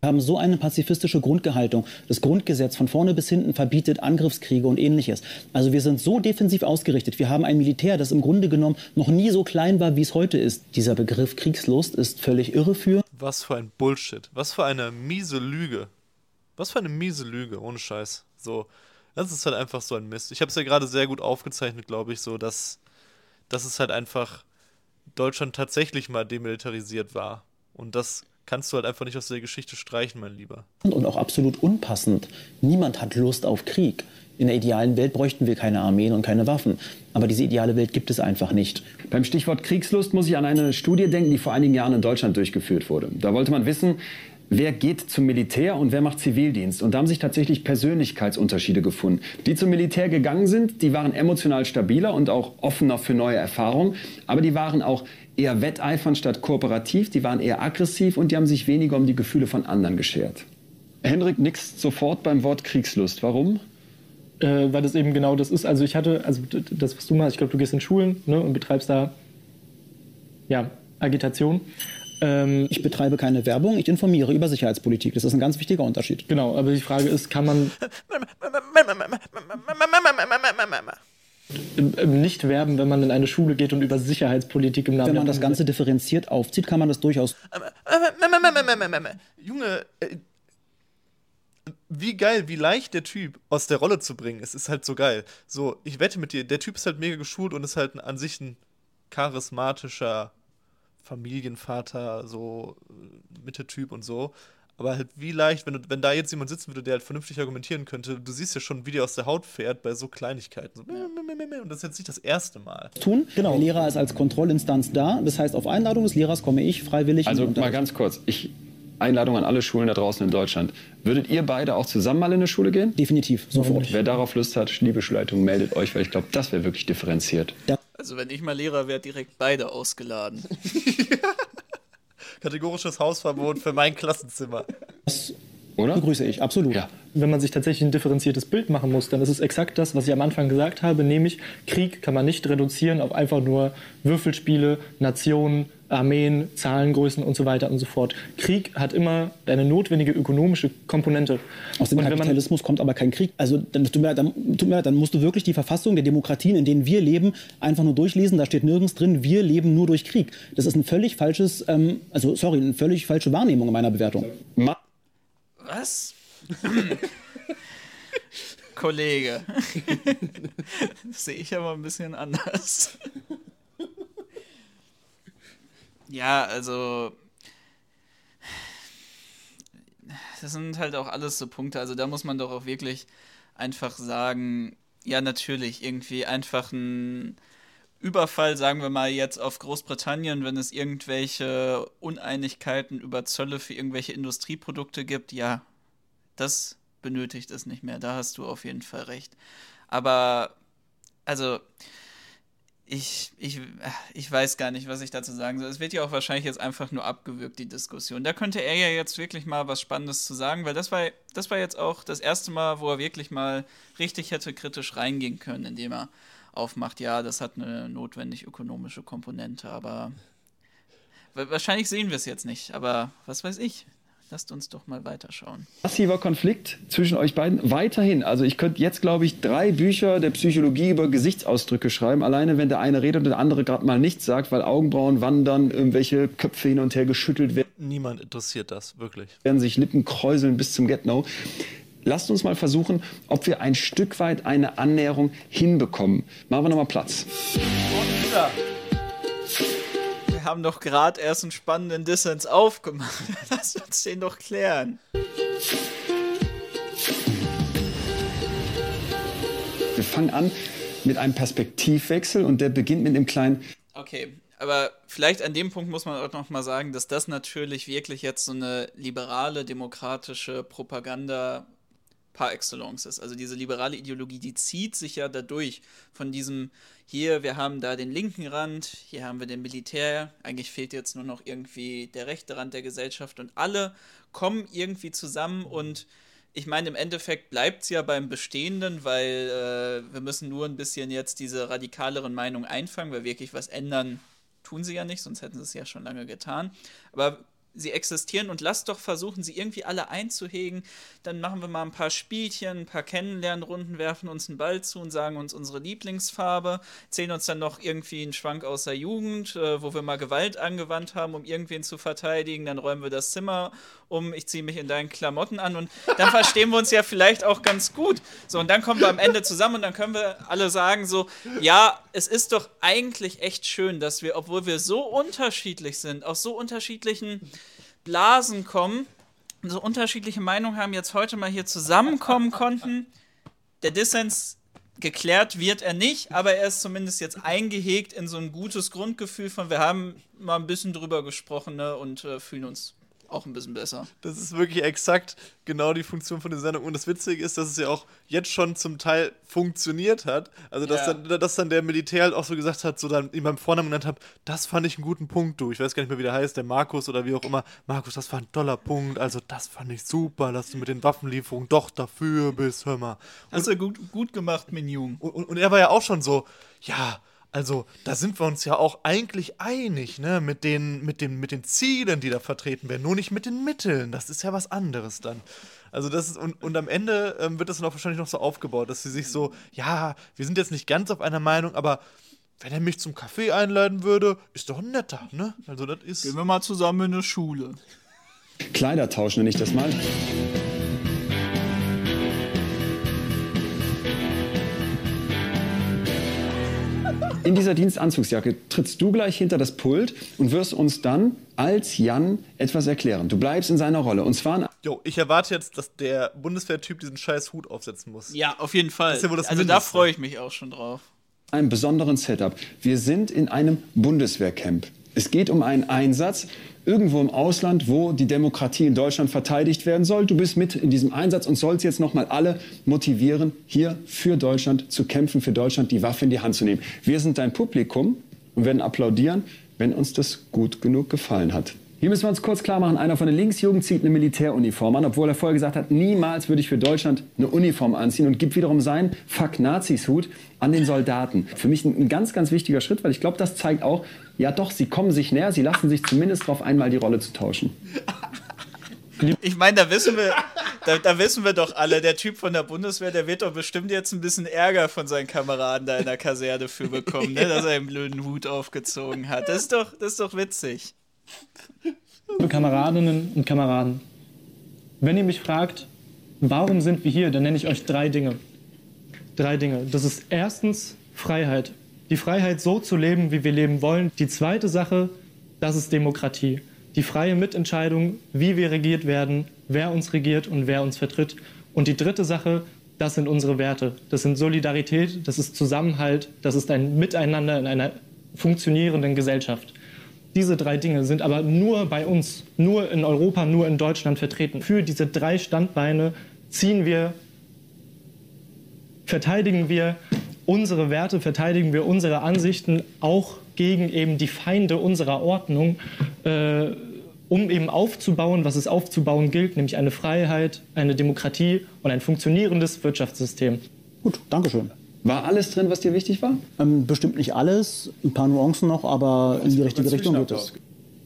Speaker 3: Wir haben so eine pazifistische Grundgehaltung. Das Grundgesetz von vorne bis hinten verbietet Angriffskriege und ähnliches. Also wir sind so defensiv ausgerichtet. Wir haben ein Militär, das im Grunde genommen noch nie so klein war, wie es heute ist. Dieser Begriff Kriegslust ist völlig irreführend.
Speaker 4: Was für ein Bullshit. Was für eine miese Lüge. Was für eine miese Lüge, ohne Scheiß. So, das ist halt einfach so ein Mist. Ich habe es ja gerade sehr gut aufgezeichnet, glaube ich, so, dass, dass es halt einfach Deutschland tatsächlich mal demilitarisiert war. Und das kannst du halt einfach nicht aus der Geschichte streichen, mein Lieber.
Speaker 3: Und auch absolut unpassend. Niemand hat Lust auf Krieg. In der idealen Welt bräuchten wir keine Armeen und keine Waffen. Aber diese ideale Welt gibt es einfach nicht.
Speaker 2: Beim Stichwort Kriegslust muss ich an eine Studie denken, die vor einigen Jahren in Deutschland durchgeführt wurde. Da wollte man wissen, wer geht zum Militär und wer macht Zivildienst. Und da haben sich tatsächlich Persönlichkeitsunterschiede gefunden. Die zum Militär gegangen sind, die waren emotional stabiler und auch offener für neue Erfahrungen. Aber die waren auch eher wetteifern statt kooperativ, die waren eher aggressiv und die haben sich weniger um die Gefühle von anderen geschert. Henrik nickst sofort beim Wort Kriegslust. Warum?
Speaker 1: Äh, weil das eben genau das ist. Also ich hatte, also das, was du machst, ich glaube, du gehst in Schulen ne, und betreibst da ja, Agitation.
Speaker 3: Ähm, ich betreibe keine Werbung, ich informiere über Sicherheitspolitik. Das ist ein ganz wichtiger Unterschied.
Speaker 1: Genau, aber die Frage ist, kann man nicht werben, wenn man in eine Schule geht und über Sicherheitspolitik im Namen.
Speaker 3: Wenn man das Ganze differenziert aufzieht, kann man das durchaus.
Speaker 4: Junge, wie geil, wie leicht der Typ aus der Rolle zu bringen. Es ist halt so geil. So, ich wette mit dir, der Typ ist halt mega geschult und ist halt an sich ein charismatischer Familienvater, so Mitte-Typ und so. Aber halt wie leicht, wenn, du, wenn da jetzt jemand sitzen würde, der halt vernünftig argumentieren könnte, du siehst ja schon, wie der aus der Haut fährt bei so Kleinigkeiten. So, und das ist jetzt nicht das erste Mal.
Speaker 3: Tun, genau. Der Lehrer ist als Kontrollinstanz da. Das heißt, auf Einladung des Lehrers komme ich freiwillig.
Speaker 2: Also mal ganz kurz. Ich, Einladung an alle Schulen da draußen in Deutschland. Würdet ihr beide auch zusammen mal in eine Schule gehen?
Speaker 3: Definitiv, sofort.
Speaker 2: Wer darauf Lust hat, liebe Schulleitung, meldet euch, weil ich glaube, das wäre wirklich differenziert.
Speaker 5: Also wenn ich mal Lehrer wäre, direkt beide ausgeladen.
Speaker 4: Kategorisches Hausverbot für mein Klassenzimmer.
Speaker 3: Das oder? Begrüße ich, absolut. Ja.
Speaker 1: Wenn man sich tatsächlich ein differenziertes Bild machen muss, dann ist es exakt das, was ich am Anfang gesagt habe, nämlich Krieg kann man nicht reduzieren auf einfach nur Würfelspiele, Nationen, Armeen, Zahlengrößen und so weiter und so fort. Krieg hat immer eine notwendige ökonomische Komponente.
Speaker 3: Aus dem und Kapitalismus kommt aber kein Krieg. Also dann, tut mir, dann, tut mir, dann musst du wirklich die Verfassung der Demokratien, in denen wir leben, einfach nur durchlesen. Da steht nirgends drin, wir leben nur durch Krieg. Das ist ein völlig falsches, ähm, also sorry, eine völlig falsche Wahrnehmung in meiner Bewertung. Ma
Speaker 5: was? Kollege. das sehe ich aber ein bisschen anders. Ja, also. Das sind halt auch alles so Punkte. Also da muss man doch auch wirklich einfach sagen, ja, natürlich, irgendwie einfach ein Überfall, sagen wir mal jetzt auf Großbritannien, wenn es irgendwelche Uneinigkeiten über Zölle für irgendwelche Industrieprodukte gibt, ja, das benötigt es nicht mehr. Da hast du auf jeden Fall recht. Aber, also, ich, ich, ich weiß gar nicht, was ich dazu sagen soll. Es wird ja auch wahrscheinlich jetzt einfach nur abgewürgt, die Diskussion. Da könnte er ja jetzt wirklich mal was Spannendes zu sagen, weil das war, das war jetzt auch das erste Mal, wo er wirklich mal richtig hätte kritisch reingehen können, indem er aufmacht, ja, das hat eine notwendig ökonomische Komponente, aber wahrscheinlich sehen wir es jetzt nicht, aber was weiß ich. Lasst uns doch mal weiterschauen.
Speaker 2: Massiver Konflikt zwischen euch beiden weiterhin. Also ich könnte jetzt, glaube ich, drei Bücher der Psychologie über Gesichtsausdrücke schreiben. Alleine, wenn der eine redet und der andere gerade mal nichts sagt, weil Augenbrauen wandern, irgendwelche Köpfe hin und her geschüttelt werden.
Speaker 4: Niemand interessiert das, wirklich.
Speaker 2: Werden sich Lippen kräuseln bis zum Get-No. Lasst uns mal versuchen, ob wir ein Stück weit eine Annäherung hinbekommen. Machen wir nochmal Platz. Und wieder
Speaker 5: wir haben doch gerade erst einen spannenden Dissens aufgemacht. Lass uns den doch klären.
Speaker 2: Wir fangen an mit einem Perspektivwechsel und der beginnt mit einem kleinen.
Speaker 5: Okay, aber vielleicht an dem Punkt muss man auch noch mal sagen, dass das natürlich wirklich jetzt so eine liberale, demokratische Propaganda par excellence ist. Also diese liberale Ideologie, die zieht sich ja dadurch von diesem hier, wir haben da den linken Rand, hier haben wir den Militär, eigentlich fehlt jetzt nur noch irgendwie der rechte Rand der Gesellschaft und alle kommen irgendwie zusammen und ich meine, im Endeffekt bleibt es ja beim Bestehenden, weil äh, wir müssen nur ein bisschen jetzt diese radikaleren Meinungen einfangen, weil wirklich was ändern tun sie ja nicht, sonst hätten sie es ja schon lange getan. Aber sie existieren und lasst doch versuchen, sie irgendwie alle einzuhegen. Dann machen wir mal ein paar Spielchen, ein paar Kennenlernrunden, werfen uns einen Ball zu und sagen uns unsere Lieblingsfarbe, zählen uns dann noch irgendwie einen Schwank aus der Jugend, äh, wo wir mal Gewalt angewandt haben, um irgendwen zu verteidigen. Dann räumen wir das Zimmer um, ich ziehe mich in deinen Klamotten an und dann verstehen wir uns ja vielleicht auch ganz gut. So, und dann kommen wir am Ende zusammen und dann können wir alle sagen so, ja, es ist doch eigentlich echt schön, dass wir, obwohl wir so unterschiedlich sind, aus so unterschiedlichen Blasen kommen, so unterschiedliche Meinungen haben, jetzt heute mal hier zusammenkommen konnten. Der Dissens geklärt wird er nicht, aber er ist zumindest jetzt eingehegt in so ein gutes Grundgefühl von, wir haben mal ein bisschen drüber gesprochen ne, und äh, fühlen uns auch ein bisschen besser.
Speaker 4: Das ist wirklich exakt genau die Funktion von der Sendung. Und das Witzige ist, dass es ja auch jetzt schon zum Teil funktioniert hat. Also, dass, ja. dann, dass dann der Militär halt auch so gesagt hat, so dann ihm beim Vornamen genannt hat, das fand ich einen guten Punkt, du. Ich weiß gar nicht mehr, wie der heißt, der Markus oder wie auch immer. Markus, das war ein toller Punkt. Also, das fand ich super, dass du mit den Waffenlieferungen doch dafür bist, hör mal.
Speaker 5: Und, Hast du gut, gut gemacht, Minjung.
Speaker 4: Und, und, und er war ja auch schon so, ja, also, da sind wir uns ja auch eigentlich einig, ne, mit den, mit den, mit den Zielen, die da vertreten werden, nur nicht mit den Mitteln. Das ist ja was anderes dann. Also, das ist, und, und am Ende ähm, wird das dann auch wahrscheinlich noch so aufgebaut, dass sie sich so, ja, wir sind jetzt nicht ganz auf einer Meinung, aber wenn er mich zum Kaffee einladen würde, ist doch ein netter, ne? Also, das ist.
Speaker 5: Gehen wir mal zusammen in eine Schule.
Speaker 2: Kleider tauschen, nenne ich das mal. In dieser Dienstanzugsjacke trittst du gleich hinter das Pult und wirst uns dann als Jan etwas erklären. Du bleibst in seiner Rolle. Und zwar.
Speaker 4: Jo, ich erwarte jetzt, dass der Bundeswehrtyp diesen scheiß Hut aufsetzen muss.
Speaker 5: Ja, auf jeden Fall. Ja also da freue ich mich auch schon drauf.
Speaker 2: Einem besonderen Setup. Wir sind in einem Bundeswehrcamp. Es geht um einen Einsatz irgendwo im Ausland, wo die Demokratie in Deutschland verteidigt werden soll. Du bist mit in diesem Einsatz und sollst jetzt nochmal alle motivieren, hier für Deutschland zu kämpfen, für Deutschland die Waffe in die Hand zu nehmen. Wir sind dein Publikum und werden applaudieren, wenn uns das gut genug gefallen hat. Hier müssen wir uns kurz klar machen, einer von der Linksjugend zieht eine Militäruniform an, obwohl er vorher gesagt hat, niemals würde ich für Deutschland eine Uniform anziehen und gibt wiederum seinen Fuck-Nazis-Hut an den Soldaten. Für mich ein, ein ganz, ganz wichtiger Schritt, weil ich glaube, das zeigt auch, ja doch, sie kommen sich näher, sie lassen sich zumindest darauf einmal die Rolle zu tauschen.
Speaker 5: Ich meine, da wissen wir, da, da, wissen wir doch alle, der Typ von der Bundeswehr, der wird doch bestimmt jetzt ein bisschen Ärger von seinen Kameraden da in der Kaserne für bekommen, ne, dass er einen blöden Hut aufgezogen hat. Das ist doch, das ist doch witzig.
Speaker 1: Kameradinnen und Kameraden, wenn ihr mich fragt, warum sind wir hier, dann nenne ich euch drei Dinge. Drei Dinge. Das ist erstens Freiheit. Die Freiheit, so zu leben, wie wir leben wollen. Die zweite Sache, das ist Demokratie. Die freie Mitentscheidung, wie wir regiert werden, wer uns regiert und wer uns vertritt. Und die dritte Sache, das sind unsere Werte. Das sind Solidarität, das ist Zusammenhalt, das ist ein Miteinander in einer funktionierenden Gesellschaft. Diese drei Dinge sind aber nur bei uns, nur in Europa, nur in Deutschland vertreten. Für diese drei Standbeine ziehen wir, verteidigen wir unsere Werte, verteidigen wir unsere Ansichten auch gegen eben die Feinde unserer Ordnung, äh, um eben aufzubauen, was es aufzubauen gilt, nämlich eine Freiheit, eine Demokratie und ein funktionierendes Wirtschaftssystem.
Speaker 3: Gut, Dankeschön.
Speaker 2: War alles drin, was dir wichtig war?
Speaker 3: Ähm, bestimmt nicht alles, ein paar Nuancen noch, aber in die richtige Richtung geht es.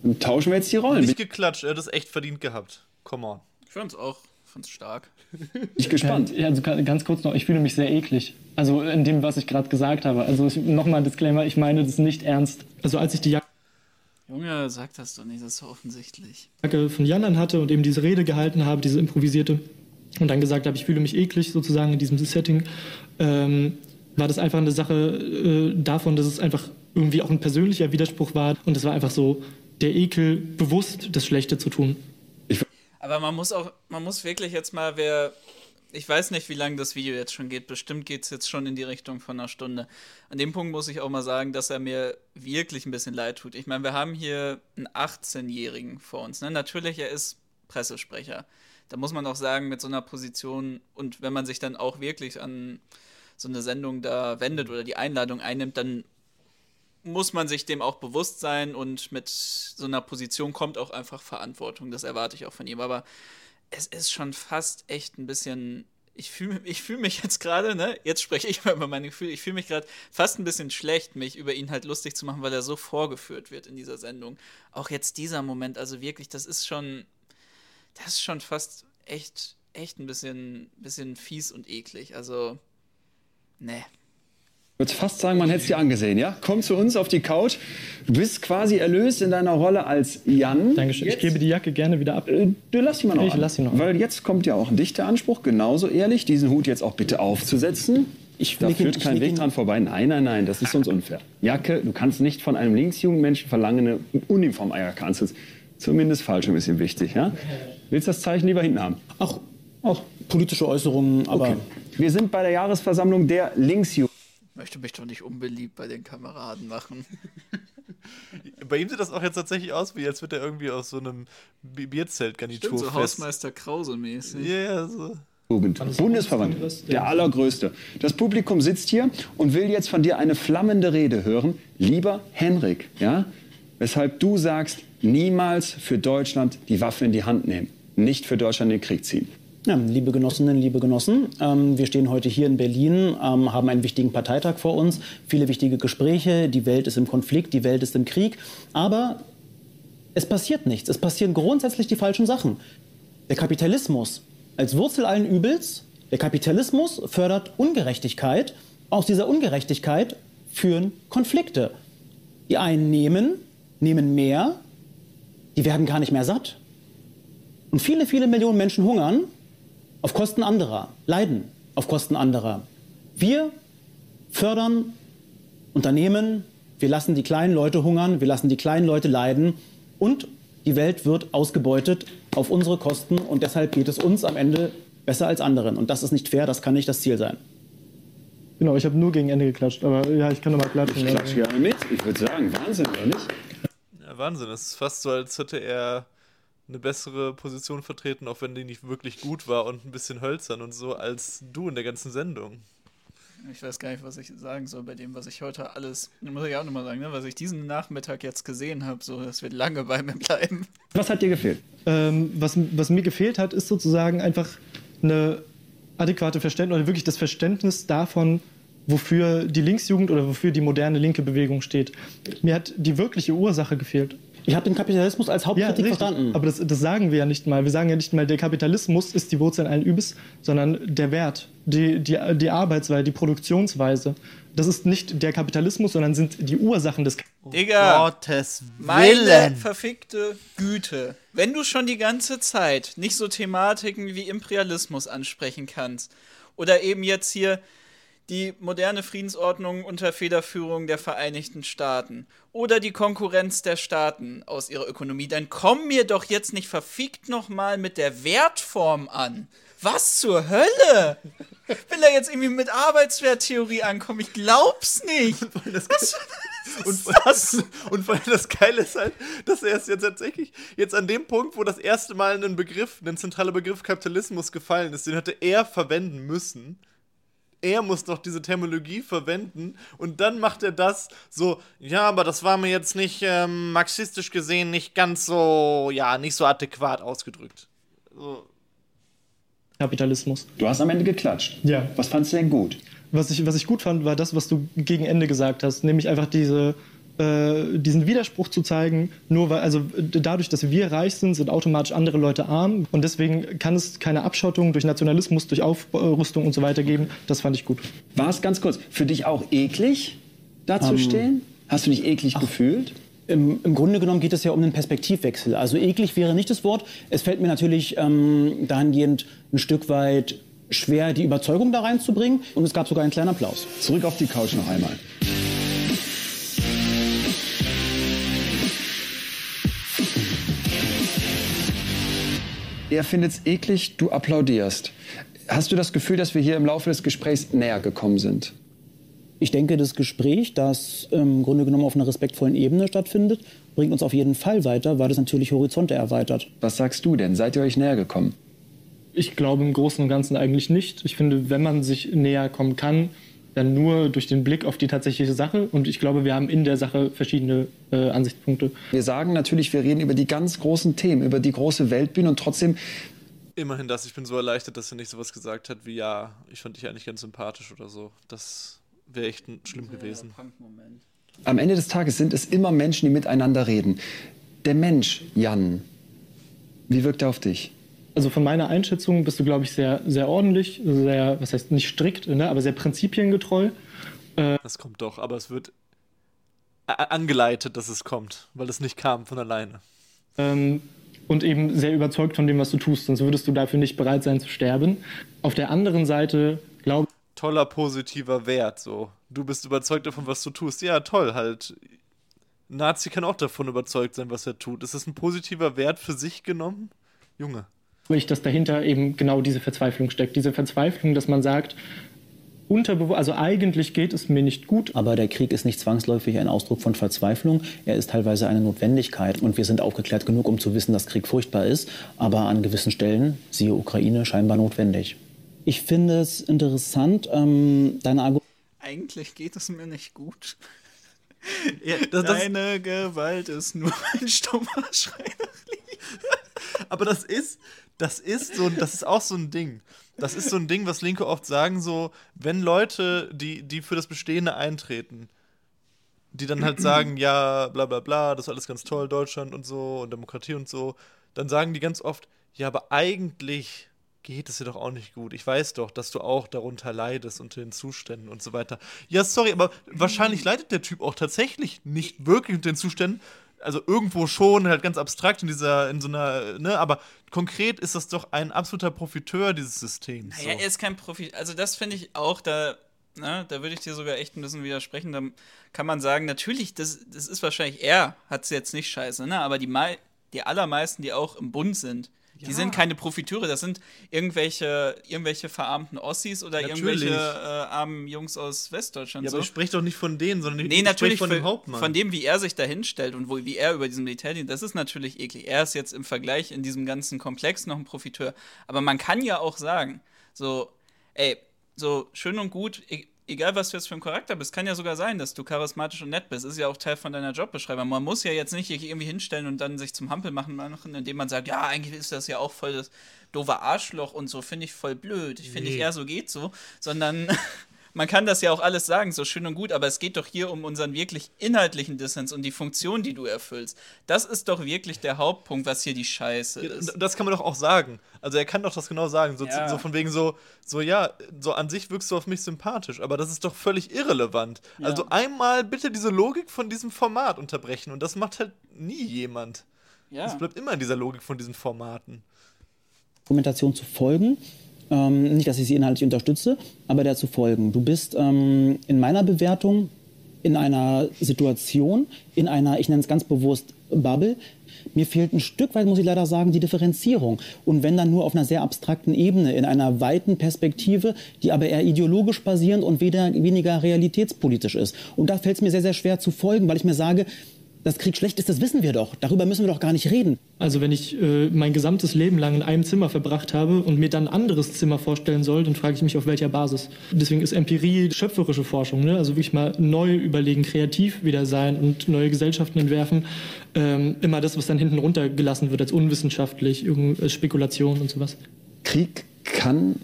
Speaker 2: Dann tauschen wir jetzt die Rollen.
Speaker 4: Nicht geklatscht, er hat es echt verdient gehabt. Come on.
Speaker 5: Ich fand's auch, fand's stark.
Speaker 2: Bin ich gespannt.
Speaker 1: Ja, also ganz kurz noch, ich fühle mich sehr eklig. Also in dem, was ich gerade gesagt habe. Also nochmal ein Disclaimer, ich meine das nicht ernst. Also als ich die
Speaker 5: Junge, sag das doch nicht, das ist so offensichtlich.
Speaker 1: Jacke von Jan anhatte und eben diese Rede gehalten habe, diese improvisierte, und dann gesagt habe, ich fühle mich eklig sozusagen in diesem Setting, ähm, war das einfach eine Sache äh, davon, dass es einfach irgendwie auch ein persönlicher Widerspruch war. Und es war einfach so der Ekel, bewusst das Schlechte zu tun.
Speaker 5: Aber man muss auch, man muss wirklich jetzt mal, wer, ich weiß nicht, wie lange das Video jetzt schon geht, bestimmt geht es jetzt schon in die Richtung von einer Stunde. An dem Punkt muss ich auch mal sagen, dass er mir wirklich ein bisschen leid tut. Ich meine, wir haben hier einen 18-Jährigen vor uns. Ne? Natürlich, er ist Pressesprecher. Da muss man auch sagen, mit so einer Position und wenn man sich dann auch wirklich an so eine Sendung da wendet oder die Einladung einnimmt, dann muss man sich dem auch bewusst sein und mit so einer Position kommt auch einfach Verantwortung. Das erwarte ich auch von ihm. Aber es ist schon fast echt ein bisschen. Ich fühle ich fühl mich jetzt gerade, ne? Jetzt spreche ich mal über meine Gefühle. Ich fühle mich gerade fast ein bisschen schlecht, mich über ihn halt lustig zu machen, weil er so vorgeführt wird in dieser Sendung. Auch jetzt dieser Moment, also wirklich, das ist schon. Das ist schon fast echt, echt ein bisschen, bisschen fies und eklig. Also, ne.
Speaker 2: Ich würde fast sagen, man hätte es dir angesehen, ja? Komm zu uns auf die Couch. Du bist quasi erlöst in deiner Rolle als Jan.
Speaker 1: Dankeschön.
Speaker 2: Jetzt,
Speaker 1: Ich gebe die Jacke gerne wieder ab.
Speaker 2: äh, du lass sie mal noch
Speaker 1: Ich
Speaker 2: an.
Speaker 1: lass sie noch.
Speaker 2: Weil jetzt kommt ja auch ein dichter Anspruch, genauso ehrlich, diesen Hut jetzt auch bitte aufzusetzen.
Speaker 3: Ich
Speaker 2: da führt
Speaker 3: ich
Speaker 2: kein Weg
Speaker 3: ihn-
Speaker 2: dran vorbei. Nein, nein, nein, das ist uns unfair. Jacke, du kannst nicht von einem linksjungen Menschen verlangen, eine Uniform-Jacke anzuziehen. Zumindest falsch ein bisschen wichtig, ja? Willst das Zeichen lieber hinten haben?
Speaker 3: Auch, auch politische Äußerungen, aber
Speaker 2: Okay. Wir sind bei der Jahresversammlung der Linksjugend.
Speaker 5: Möchte mich doch nicht unbeliebt bei den Kameraden machen.
Speaker 4: Bei ihm sieht das auch jetzt tatsächlich aus, wie als würde er irgendwie aus so einem Bi- Bierzelt-Garnitur
Speaker 5: Stimmt, so. Hausmeister Krause-mäßig.
Speaker 4: Ja, yeah, so.
Speaker 2: Jugend. Bundesverband. Der allergrößte. Das Publikum sitzt hier und will jetzt von dir eine flammende Rede hören. Lieber Henrik, ja? Weshalb du sagst, niemals für Deutschland die Waffe in die Hand nehmen. Nicht für Deutschland den Krieg ziehen.
Speaker 3: Ja, liebe Genossinnen, liebe Genossen, ähm, wir stehen heute hier in Berlin, ähm, haben einen wichtigen Parteitag vor uns, viele wichtige Gespräche, die Welt ist im Konflikt, die Welt ist im Krieg, aber es passiert nichts, es passieren grundsätzlich die falschen Sachen. Der Kapitalismus als Wurzel allen Übels, der Kapitalismus fördert Ungerechtigkeit, aus dieser Ungerechtigkeit führen Konflikte. Die einen nehmen, nehmen mehr, die werden gar nicht mehr satt. Und viele, viele Millionen Menschen hungern auf Kosten anderer, leiden auf Kosten anderer. Wir fördern Unternehmen, wir lassen die kleinen Leute hungern, wir lassen die kleinen Leute leiden und die Welt wird ausgebeutet auf unsere Kosten und deshalb geht es uns am Ende besser als anderen. Und das ist nicht fair, das kann nicht das Ziel sein.
Speaker 1: Genau, ich habe nur gegen Ende geklatscht, aber ja, ich kann nochmal klatschen.
Speaker 2: Ich klatsche gerne mit. Ich würde sagen, Wahnsinn, oder nicht?
Speaker 4: Ja, Wahnsinn. Es ist fast so, als hätte er eine bessere Position vertreten, auch wenn die nicht wirklich gut war und ein bisschen hölzern und so, als du in der ganzen Sendung.
Speaker 5: Ich weiß gar nicht, was ich sagen soll bei dem, was ich heute alles, muss ich auch nochmal sagen, ne, was ich diesen Nachmittag jetzt gesehen habe, so, das wird lange bei mir bleiben.
Speaker 2: Was hat dir gefehlt?
Speaker 1: Ähm, was, was mir gefehlt hat, ist sozusagen einfach eine adäquate Verständnis oder wirklich das Verständnis davon, wofür die Linksjugend oder wofür die moderne linke Bewegung steht. Mir hat die wirkliche Ursache gefehlt.
Speaker 3: Ich habe den Kapitalismus als Hauptkritik verstanden.
Speaker 1: Aber das, das sagen wir ja nicht mal. Wir sagen ja nicht mal, der Kapitalismus ist die Wurzel allen Übels, sondern der Wert, die, die, die Arbeitsweise, die Produktionsweise. Das ist nicht der Kapitalismus, sondern sind die Ursachen des
Speaker 5: Digga,
Speaker 6: Gottes
Speaker 5: meine
Speaker 6: Willen.
Speaker 5: verfickte Güte. Wenn du schon die ganze Zeit nicht so Thematiken wie Imperialismus ansprechen kannst oder eben jetzt hier die moderne Friedensordnung unter Federführung der Vereinigten Staaten oder die Konkurrenz der Staaten aus ihrer Ökonomie, dann komm mir doch jetzt nicht verfickt nochmal mit der Wertform an. Was zur Hölle? Will er jetzt irgendwie mit Arbeitswerttheorie ankommen? Ich glaub's nicht. Was,
Speaker 4: Und, und vor allem das Geile ist halt, dass er es jetzt tatsächlich, jetzt an dem Punkt, wo das erste Mal ein Begriff, ein zentraler Begriff Kapitalismus gefallen ist, den hätte er verwenden müssen. Er muss doch diese Terminologie verwenden und dann macht er das so, ja, aber das war mir jetzt nicht ähm, marxistisch gesehen nicht ganz so, ja, nicht so adäquat ausgedrückt. So.
Speaker 1: Kapitalismus.
Speaker 2: Du hast am Ende geklatscht.
Speaker 1: Ja.
Speaker 2: Was fandst du denn gut?
Speaker 1: Was ich, was ich gut fand, war das, was du gegen Ende gesagt hast, nämlich einfach diese, äh, diesen Widerspruch zu zeigen, nur weil, also dadurch, dass wir reich sind, sind automatisch andere Leute arm und deswegen kann es keine Abschottung durch Nationalismus, durch Aufrüstung und so weiter geben. Das fand ich gut.
Speaker 2: War es ganz kurz für dich auch eklig, da zu stehen? Hast du dich eklig gefühlt?
Speaker 3: Im, Im Grunde genommen geht es ja um einen Perspektivwechsel. Also eklig wäre nicht das Wort. Es fällt mir natürlich ähm, dahingehend ein Stück weit schwer, die Überzeugung da reinzubringen. Und es gab sogar einen kleinen Applaus.
Speaker 2: Zurück auf die Couch noch einmal. Er findet es eklig, du applaudierst. Hast du das Gefühl, dass wir hier im Laufe des Gesprächs näher gekommen sind?
Speaker 3: Ich denke, das Gespräch, das im Grunde genommen auf einer respektvollen Ebene stattfindet, bringt uns auf jeden Fall weiter, weil es natürlich Horizonte erweitert.
Speaker 2: Was sagst du denn? Seid ihr euch näher gekommen?
Speaker 1: Ich glaube im Großen und Ganzen eigentlich nicht. Ich finde, wenn man sich näher kommen kann, dann nur durch den Blick auf die tatsächliche Sache. Und ich glaube, wir haben in der Sache verschiedene äh, Ansichtspunkte.
Speaker 2: Wir sagen natürlich, wir reden über die ganz großen Themen, über die große Weltbühne und trotzdem
Speaker 4: Immerhin das, ich bin so erleichtert, dass er nicht sowas gesagt hat wie, ja, ich fand dich eigentlich ganz sympathisch oder so. Das wäre echt schlimm gewesen.
Speaker 2: Am Ende des Tages sind es immer Menschen, die miteinander reden. Der Mensch, Jan, wie wirkt er auf dich?
Speaker 1: Also von meiner Einschätzung bist du, glaube ich, sehr, sehr ordentlich, sehr, was heißt nicht strikt, ne, aber sehr prinzipiengetreu.
Speaker 4: Das kommt doch, aber es wird angeleitet, dass es kommt, weil es nicht kam von alleine.
Speaker 1: ähm, und eben sehr überzeugt von dem, was du tust, sonst würdest du dafür nicht bereit sein zu sterben. Auf der anderen Seite glaube
Speaker 4: Toller positiver Wert, so. Du bist überzeugt davon, was du tust. Ja, toll, halt. Nazi kann auch davon überzeugt sein, was er tut. Ist das ein positiver Wert für sich genommen? Junge.
Speaker 1: Ich, dass dahinter eben genau diese Verzweiflung steckt. Diese Verzweiflung, dass man sagt, unterbewusst, also eigentlich geht es mir nicht gut,
Speaker 3: Aber der Krieg ist nicht zwangsläufig ein Ausdruck von Verzweiflung. Er ist teilweise eine Notwendigkeit. Und wir sind aufgeklärt genug, um zu wissen, dass Krieg furchtbar ist, aber an gewissen Stellen, siehe Ukraine, scheinbar notwendig. Ich finde es interessant, ähm, deine Argumente.
Speaker 5: Eigentlich geht es mir nicht gut.
Speaker 4: Ja, das, das,
Speaker 5: Deine Gewalt ist nur ein stummer Schrei nach Liebe.
Speaker 4: aber das ist, das ist so, das ist auch so ein Ding. Das ist so ein Ding, was Linke oft sagen, so, wenn Leute, die, die für das Bestehende eintreten, die dann halt sagen, ja, bla bla bla, das ist alles ganz toll, Deutschland und so und Demokratie und so, dann sagen die ganz oft, ja, aber eigentlich geht es dir doch auch nicht gut. Ich weiß doch, dass du auch darunter leidest unter den Zuständen und so weiter. Ja, sorry, aber wahrscheinlich leidet der Typ auch tatsächlich nicht wirklich unter den Zuständen. Also irgendwo schon, halt ganz abstrakt in dieser, in so einer, ne, aber konkret ist das doch ein absoluter Profiteur dieses Systems.
Speaker 5: Naja,
Speaker 4: so.
Speaker 5: er ist kein Profi. Also, das finde ich auch, da, ne, da würde ich dir sogar echt ein bisschen widersprechen. Da kann man sagen, natürlich, das, das ist wahrscheinlich, er hat es jetzt nicht scheiße, ne, aber die, die allermeisten, die auch im Bund sind, die sind keine Profiteure, das sind irgendwelche, irgendwelche verarmten Ossis oder
Speaker 4: Natürlich.
Speaker 5: irgendwelche äh, armen Jungs aus Westdeutschland.
Speaker 4: ja,
Speaker 5: so.
Speaker 4: aber ich spreche doch nicht von denen, sondern ich
Speaker 5: Nee,
Speaker 4: ich
Speaker 5: natürlich
Speaker 4: von dem Hauptmann.
Speaker 5: von dem, wie er sich da hinstellt und wo, wie er über diesen Militärdienst, das ist natürlich eklig. Er ist jetzt im Vergleich in diesem ganzen Komplex noch ein Profiteur. Aber man kann ja auch sagen, so, ey, so schön und gut, e egal was du jetzt für ein Charakter bist, kann ja sogar sein, dass du charismatisch und nett bist. Ist ja auch Teil von deiner Jobbeschreibung. Man muss ja jetzt nicht irgendwie hinstellen und dann sich zum Hampel machen, machen, indem man sagt, ja, eigentlich ist das ja auch voll das doofe Arschloch und so, finde ich voll blöd. Ich finde
Speaker 4: Nee.
Speaker 5: ich eher so geht so, sondern man kann das ja auch alles sagen, so schön und gut, aber es geht doch hier um unseren wirklich inhaltlichen Dissens und die Funktion, die du erfüllst. Das ist doch wirklich der Hauptpunkt, was hier die Scheiße
Speaker 4: Ja,
Speaker 5: ist.
Speaker 4: Das kann man doch auch sagen. Also er kann doch das genau sagen. So,
Speaker 5: Ja.
Speaker 4: so von wegen so, so ja, so an sich wirkst du auf mich sympathisch, aber das ist doch völlig irrelevant. Also einmal bitte diese Logik von diesem Format unterbrechen und das macht halt nie jemand.
Speaker 5: Ja.
Speaker 4: Es bleibt immer in dieser Logik von diesen Formaten.
Speaker 3: Argumentation zu folgen. Ähm, nicht, dass ich sie inhaltlich unterstütze, aber der zu folgen. Du bist ähm, in meiner Bewertung in einer Situation, in einer, ich nenne es ganz bewusst, Bubble. Mir fehlt ein Stück weit, muss ich leider sagen, die Differenzierung. Und wenn dann nur auf einer sehr abstrakten Ebene, in einer weiten Perspektive, die aber eher ideologisch basierend und weder, weniger realitätspolitisch ist. Und da fällt es mir sehr, sehr schwer zu folgen, weil ich mir sage, dass Krieg schlecht ist, das wissen wir doch. Darüber müssen wir doch gar nicht reden.
Speaker 1: Also wenn ich äh, mein gesamtes Leben lang in einem Zimmer verbracht habe und mir dann ein anderes Zimmer vorstellen soll, dann frage ich mich, auf welcher Basis. Deswegen ist Empirie schöpferische Forschung. Ne? Also wirklich mal neu überlegen, kreativ wieder sein und neue Gesellschaften entwerfen. Ähm, immer das, was dann hinten runtergelassen wird als unwissenschaftlich, als Spekulation und sowas.
Speaker 2: Krieg kann,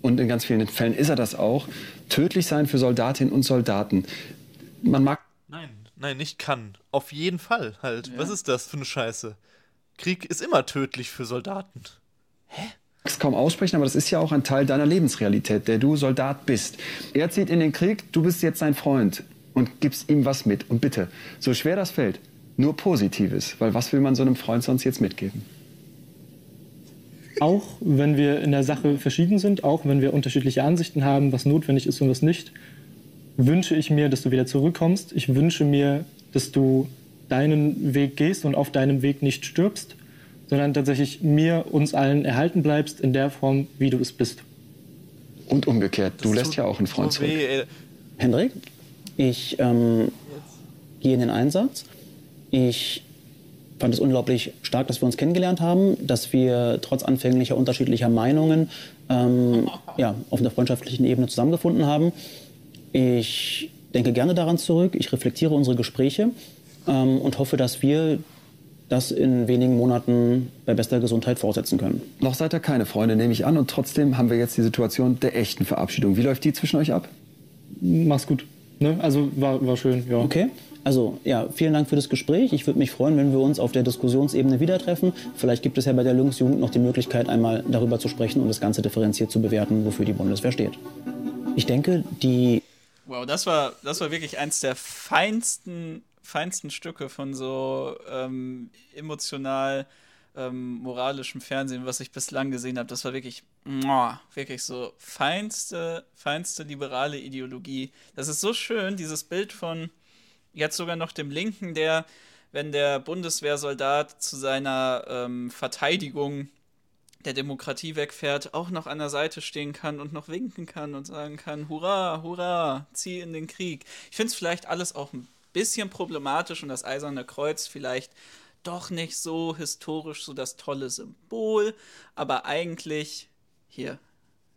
Speaker 2: und in ganz vielen Fällen ist er das auch, tödlich sein für Soldatinnen und Soldaten. Man mag
Speaker 4: Nein, nicht kann. Auf jeden Fall halt. Ja. Was ist das für eine Scheiße? Krieg ist immer tödlich für Soldaten.
Speaker 2: Hä? es kaum aussprechen, aber das ist ja auch ein Teil deiner Lebensrealität, der du Soldat bist. Er zieht in den Krieg, du bist jetzt sein Freund und gibst ihm was mit. Und bitte, so schwer das fällt, nur Positives, weil was will man so einem Freund sonst jetzt mitgeben?
Speaker 1: Auch wenn wir in der Sache verschieden sind, auch wenn wir unterschiedliche Ansichten haben, was notwendig ist und was nicht, wünsche ich mir, dass du wieder zurückkommst. Ich wünsche mir, dass du deinen Weg gehst und auf deinem Weg nicht stirbst, sondern tatsächlich mir, uns allen erhalten bleibst in der Form, wie du es bist.
Speaker 2: Und umgekehrt, du lässt ja auch einen Freund zurück.
Speaker 3: Hendrik, ich ähm, gehe in den Einsatz. Ich fand es unglaublich stark, dass wir uns kennengelernt haben, dass wir trotz anfänglicher unterschiedlicher Meinungen ähm, ja, auf einer freundschaftlichen Ebene zusammengefunden haben. Ich denke gerne daran zurück, ich reflektiere unsere Gespräche ähm, und hoffe, dass wir das in wenigen Monaten bei bester Gesundheit fortsetzen können.
Speaker 2: Noch seid ihr keine Freunde, nehme ich an. Und trotzdem haben wir jetzt die Situation der echten Verabschiedung. Wie läuft die zwischen euch ab?
Speaker 1: Mach's gut. Ne? Also war, war schön, ja.
Speaker 3: Okay. Also ja, vielen Dank für das Gespräch. Ich würde mich freuen, wenn wir uns auf der Diskussionsebene wieder treffen. Vielleicht gibt es ja bei der Jugend noch die Möglichkeit, einmal darüber zu sprechen und das Ganze differenziert zu bewerten, wofür die Bundeswehr steht. Ich denke, die
Speaker 5: Wow, das war, das war wirklich eins der feinsten, feinsten Stücke von so ähm, emotional ähm, moralischem Fernsehen, was ich bislang gesehen habe. Das war wirklich, muah, wirklich so feinste, feinste liberale Ideologie. Das ist so schön, dieses Bild von jetzt sogar noch dem Linken, der, wenn der Bundeswehrsoldat zu seiner ähm, Verteidigung der Demokratie wegfährt, auch noch an der Seite stehen kann und noch winken kann und sagen kann, hurra, hurra, zieh in den Krieg. Ich finde es vielleicht alles auch ein bisschen problematisch und das Eiserne Kreuz vielleicht doch nicht so historisch so das tolle Symbol, aber eigentlich, hier,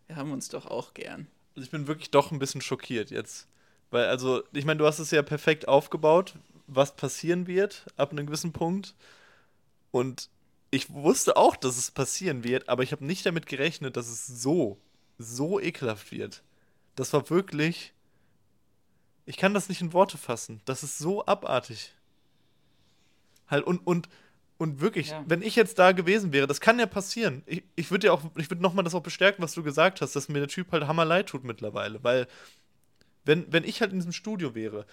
Speaker 5: wir haben uns doch auch gern.
Speaker 4: Also ich bin wirklich doch ein bisschen schockiert jetzt. Weil, also, ich meine, du hast es ja perfekt aufgebaut, was passieren wird ab einem gewissen Punkt. Und ich wusste auch, dass es passieren wird, aber ich habe nicht damit gerechnet, dass es so, so ekelhaft wird. Das war wirklich. Ich kann das nicht in Worte fassen. Das ist so abartig. Halt, und, und, und wirklich, ja. wenn ich jetzt da gewesen wäre, das kann ja passieren. Ich, ich würde ja auch, ich würde nochmal das auch bestärken, was du gesagt hast, dass mir der Typ halt hammer leid tut mittlerweile. Weil, wenn, wenn ich halt in diesem Studio wäre,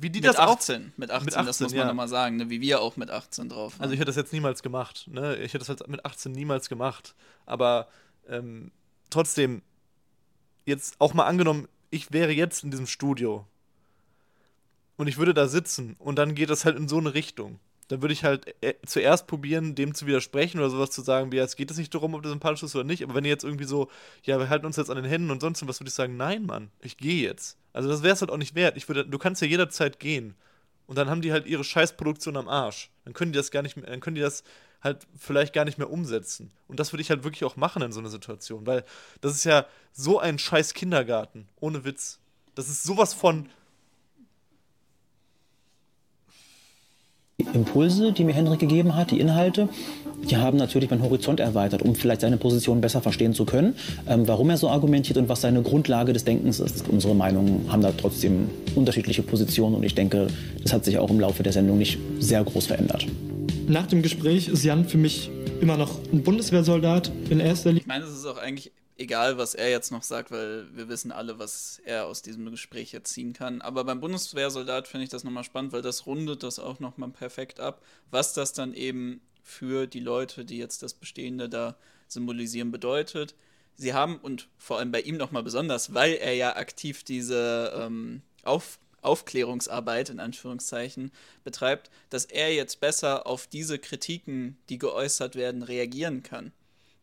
Speaker 4: wie die
Speaker 5: mit
Speaker 4: das
Speaker 5: 18, auch, mit 18, mit 18, das muss man ja. nochmal sagen, ne? wie wir auch mit 18 drauf
Speaker 4: waren. Also ich hätte das jetzt niemals gemacht, ne? Ich hätte das halt mit 18 niemals gemacht. Aber ähm, trotzdem, jetzt auch mal angenommen, ich wäre jetzt in diesem Studio und ich würde da sitzen und dann geht das halt in so eine Richtung dann würde ich halt äh, zuerst probieren, dem zu widersprechen oder sowas zu sagen, wie, es geht es nicht darum, ob das sympathisch ist oder nicht. Aber wenn ihr jetzt irgendwie so, ja, wir halten uns jetzt an den Händen und sonst was, würde ich sagen, nein, Mann, ich gehe jetzt. Also das wäre es halt auch nicht wert. Ich würde, du kannst ja jederzeit gehen. Und dann haben die halt ihre Scheißproduktion am Arsch. Dann können die das gar nicht mehr, dann können die das halt vielleicht gar nicht mehr umsetzen. Und das würde ich halt wirklich auch machen in so einer Situation, weil das ist ja so ein scheiß Kindergarten, ohne Witz. Das ist sowas von
Speaker 3: Impulse, die mir Henrik gegeben hat, die Inhalte, die haben natürlich meinen Horizont erweitert, um vielleicht seine Position besser verstehen zu können, ähm, warum er so argumentiert und was seine Grundlage des Denkens ist. Unsere Meinungen haben da trotzdem unterschiedliche Positionen und ich denke, das hat sich auch im Laufe der Sendung nicht sehr groß verändert.
Speaker 1: Nach dem Gespräch ist Jan für mich immer noch ein Bundeswehrsoldat in erster Linie.
Speaker 5: Ich meine, es ist auch eigentlich egal, was er jetzt noch sagt, weil wir wissen alle, was er aus diesem Gespräch jetzt ziehen kann. Aber beim Bundeswehrsoldat finde ich das nochmal spannend, weil das rundet das auch nochmal perfekt ab, was das dann eben für die Leute, die jetzt das Bestehende da symbolisieren, bedeutet. Sie haben, und vor allem bei ihm nochmal besonders, weil er ja aktiv diese ähm, Auf Aufklärungsarbeit in Anführungszeichen betreibt, dass er jetzt besser auf diese Kritiken, die geäußert werden, reagieren kann.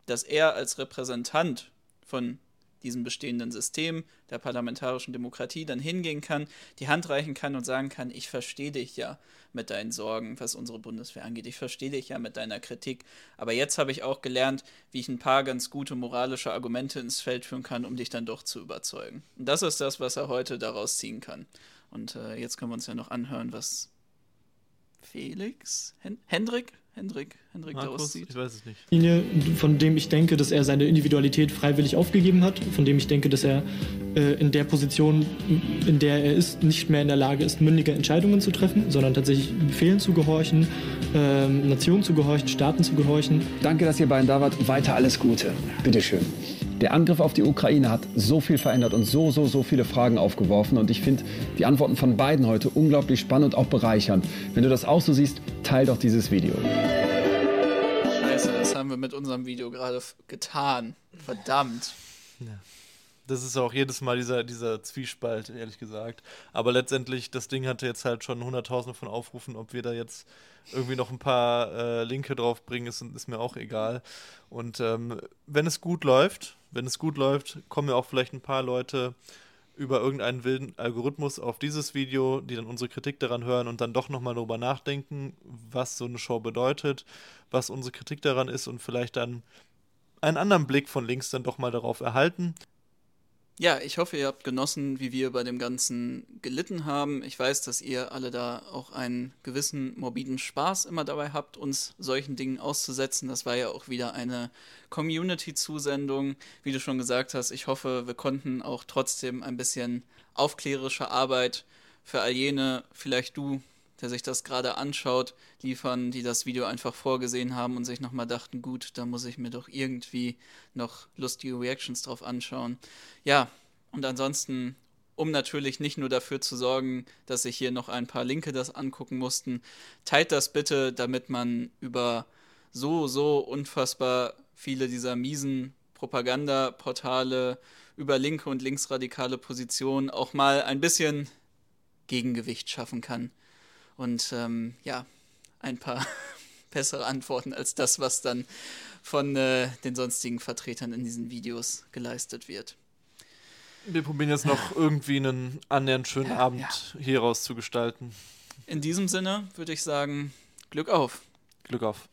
Speaker 5: Dass er als Repräsentant von diesem bestehenden System der parlamentarischen Demokratie dann hingehen kann, die Hand reichen kann und sagen kann, ich verstehe dich ja mit deinen Sorgen, was unsere Bundeswehr angeht, ich verstehe dich ja mit deiner Kritik, aber jetzt habe ich auch gelernt, wie ich ein paar ganz gute moralische Argumente ins Feld führen kann, um dich dann doch zu überzeugen. Und das ist das, was er heute daraus ziehen kann. Und äh, jetzt können wir uns ja noch anhören, was Felix, Hen Hendrik, Hendrik, Hendrik
Speaker 4: Markus,
Speaker 5: daraus zieht.
Speaker 4: ich weiß es nicht.
Speaker 1: Linie, von dem ich denke, dass er seine Individualität freiwillig aufgegeben hat, von dem ich denke, dass er äh, in der Position, in der er ist, nicht mehr in der Lage ist, mündige Entscheidungen zu treffen, sondern tatsächlich Befehlen zu gehorchen, ähm, Nationen zu gehorchen, Staaten zu gehorchen.
Speaker 2: Danke, dass ihr beiden da wart. Weiter alles Gute. Bitteschön. Der Angriff auf die Ukraine hat so viel verändert und so, so, so viele Fragen aufgeworfen. Und ich finde die Antworten von beiden heute unglaublich spannend und auch bereichernd. Wenn du das auch so siehst, teil doch dieses Video.
Speaker 5: Scheiße, das haben wir mit unserem Video gerade getan. Verdammt.
Speaker 4: Das ist auch jedes Mal dieser, dieser Zwiespalt, ehrlich gesagt. Aber letztendlich, das Ding hatte jetzt halt schon hunderttausende von Aufrufen. Ob wir da jetzt irgendwie noch ein paar äh, Linke draufbringen, ist, ist mir auch egal. Und ähm, wenn es gut läuft, wenn es gut läuft, kommen ja auch vielleicht ein paar Leute über irgendeinen wilden Algorithmus auf dieses Video, die dann unsere Kritik daran hören und dann doch nochmal darüber nachdenken, was so eine Show bedeutet, was unsere Kritik daran ist und vielleicht dann einen anderen Blick von links dann doch mal darauf erhalten.
Speaker 5: Ja, ich hoffe, ihr habt genossen, wie wir bei dem Ganzen gelitten haben. Ich weiß, dass ihr alle da auch einen gewissen morbiden Spaß immer dabei habt, uns solchen Dingen auszusetzen. Das war ja auch wieder eine Community-Zusendung. Wie du schon gesagt hast, ich hoffe, wir konnten auch trotzdem ein bisschen aufklärerische Arbeit für all jene, vielleicht du, der sich das gerade anschaut, liefern, die das Video einfach vorgesehen haben und sich nochmal dachten, gut, da muss ich mir doch irgendwie noch lustige Reactions drauf anschauen. Ja, und ansonsten, um natürlich nicht nur dafür zu sorgen, dass sich hier noch ein paar Linke das angucken mussten, teilt das bitte, damit man über so, so unfassbar viele dieser miesen Propagandaportale über linke und linksradikale Positionen auch mal ein bisschen Gegengewicht schaffen kann und ähm, ja, ein paar bessere Antworten als das, was dann von äh, den sonstigen Vertretern in diesen Videos geleistet wird.
Speaker 4: Wir probieren jetzt noch irgendwie einen annähernd schönen Abend hier raus zu gestalten.
Speaker 5: In diesem Sinne würde ich sagen, Glück auf.
Speaker 4: Glück auf.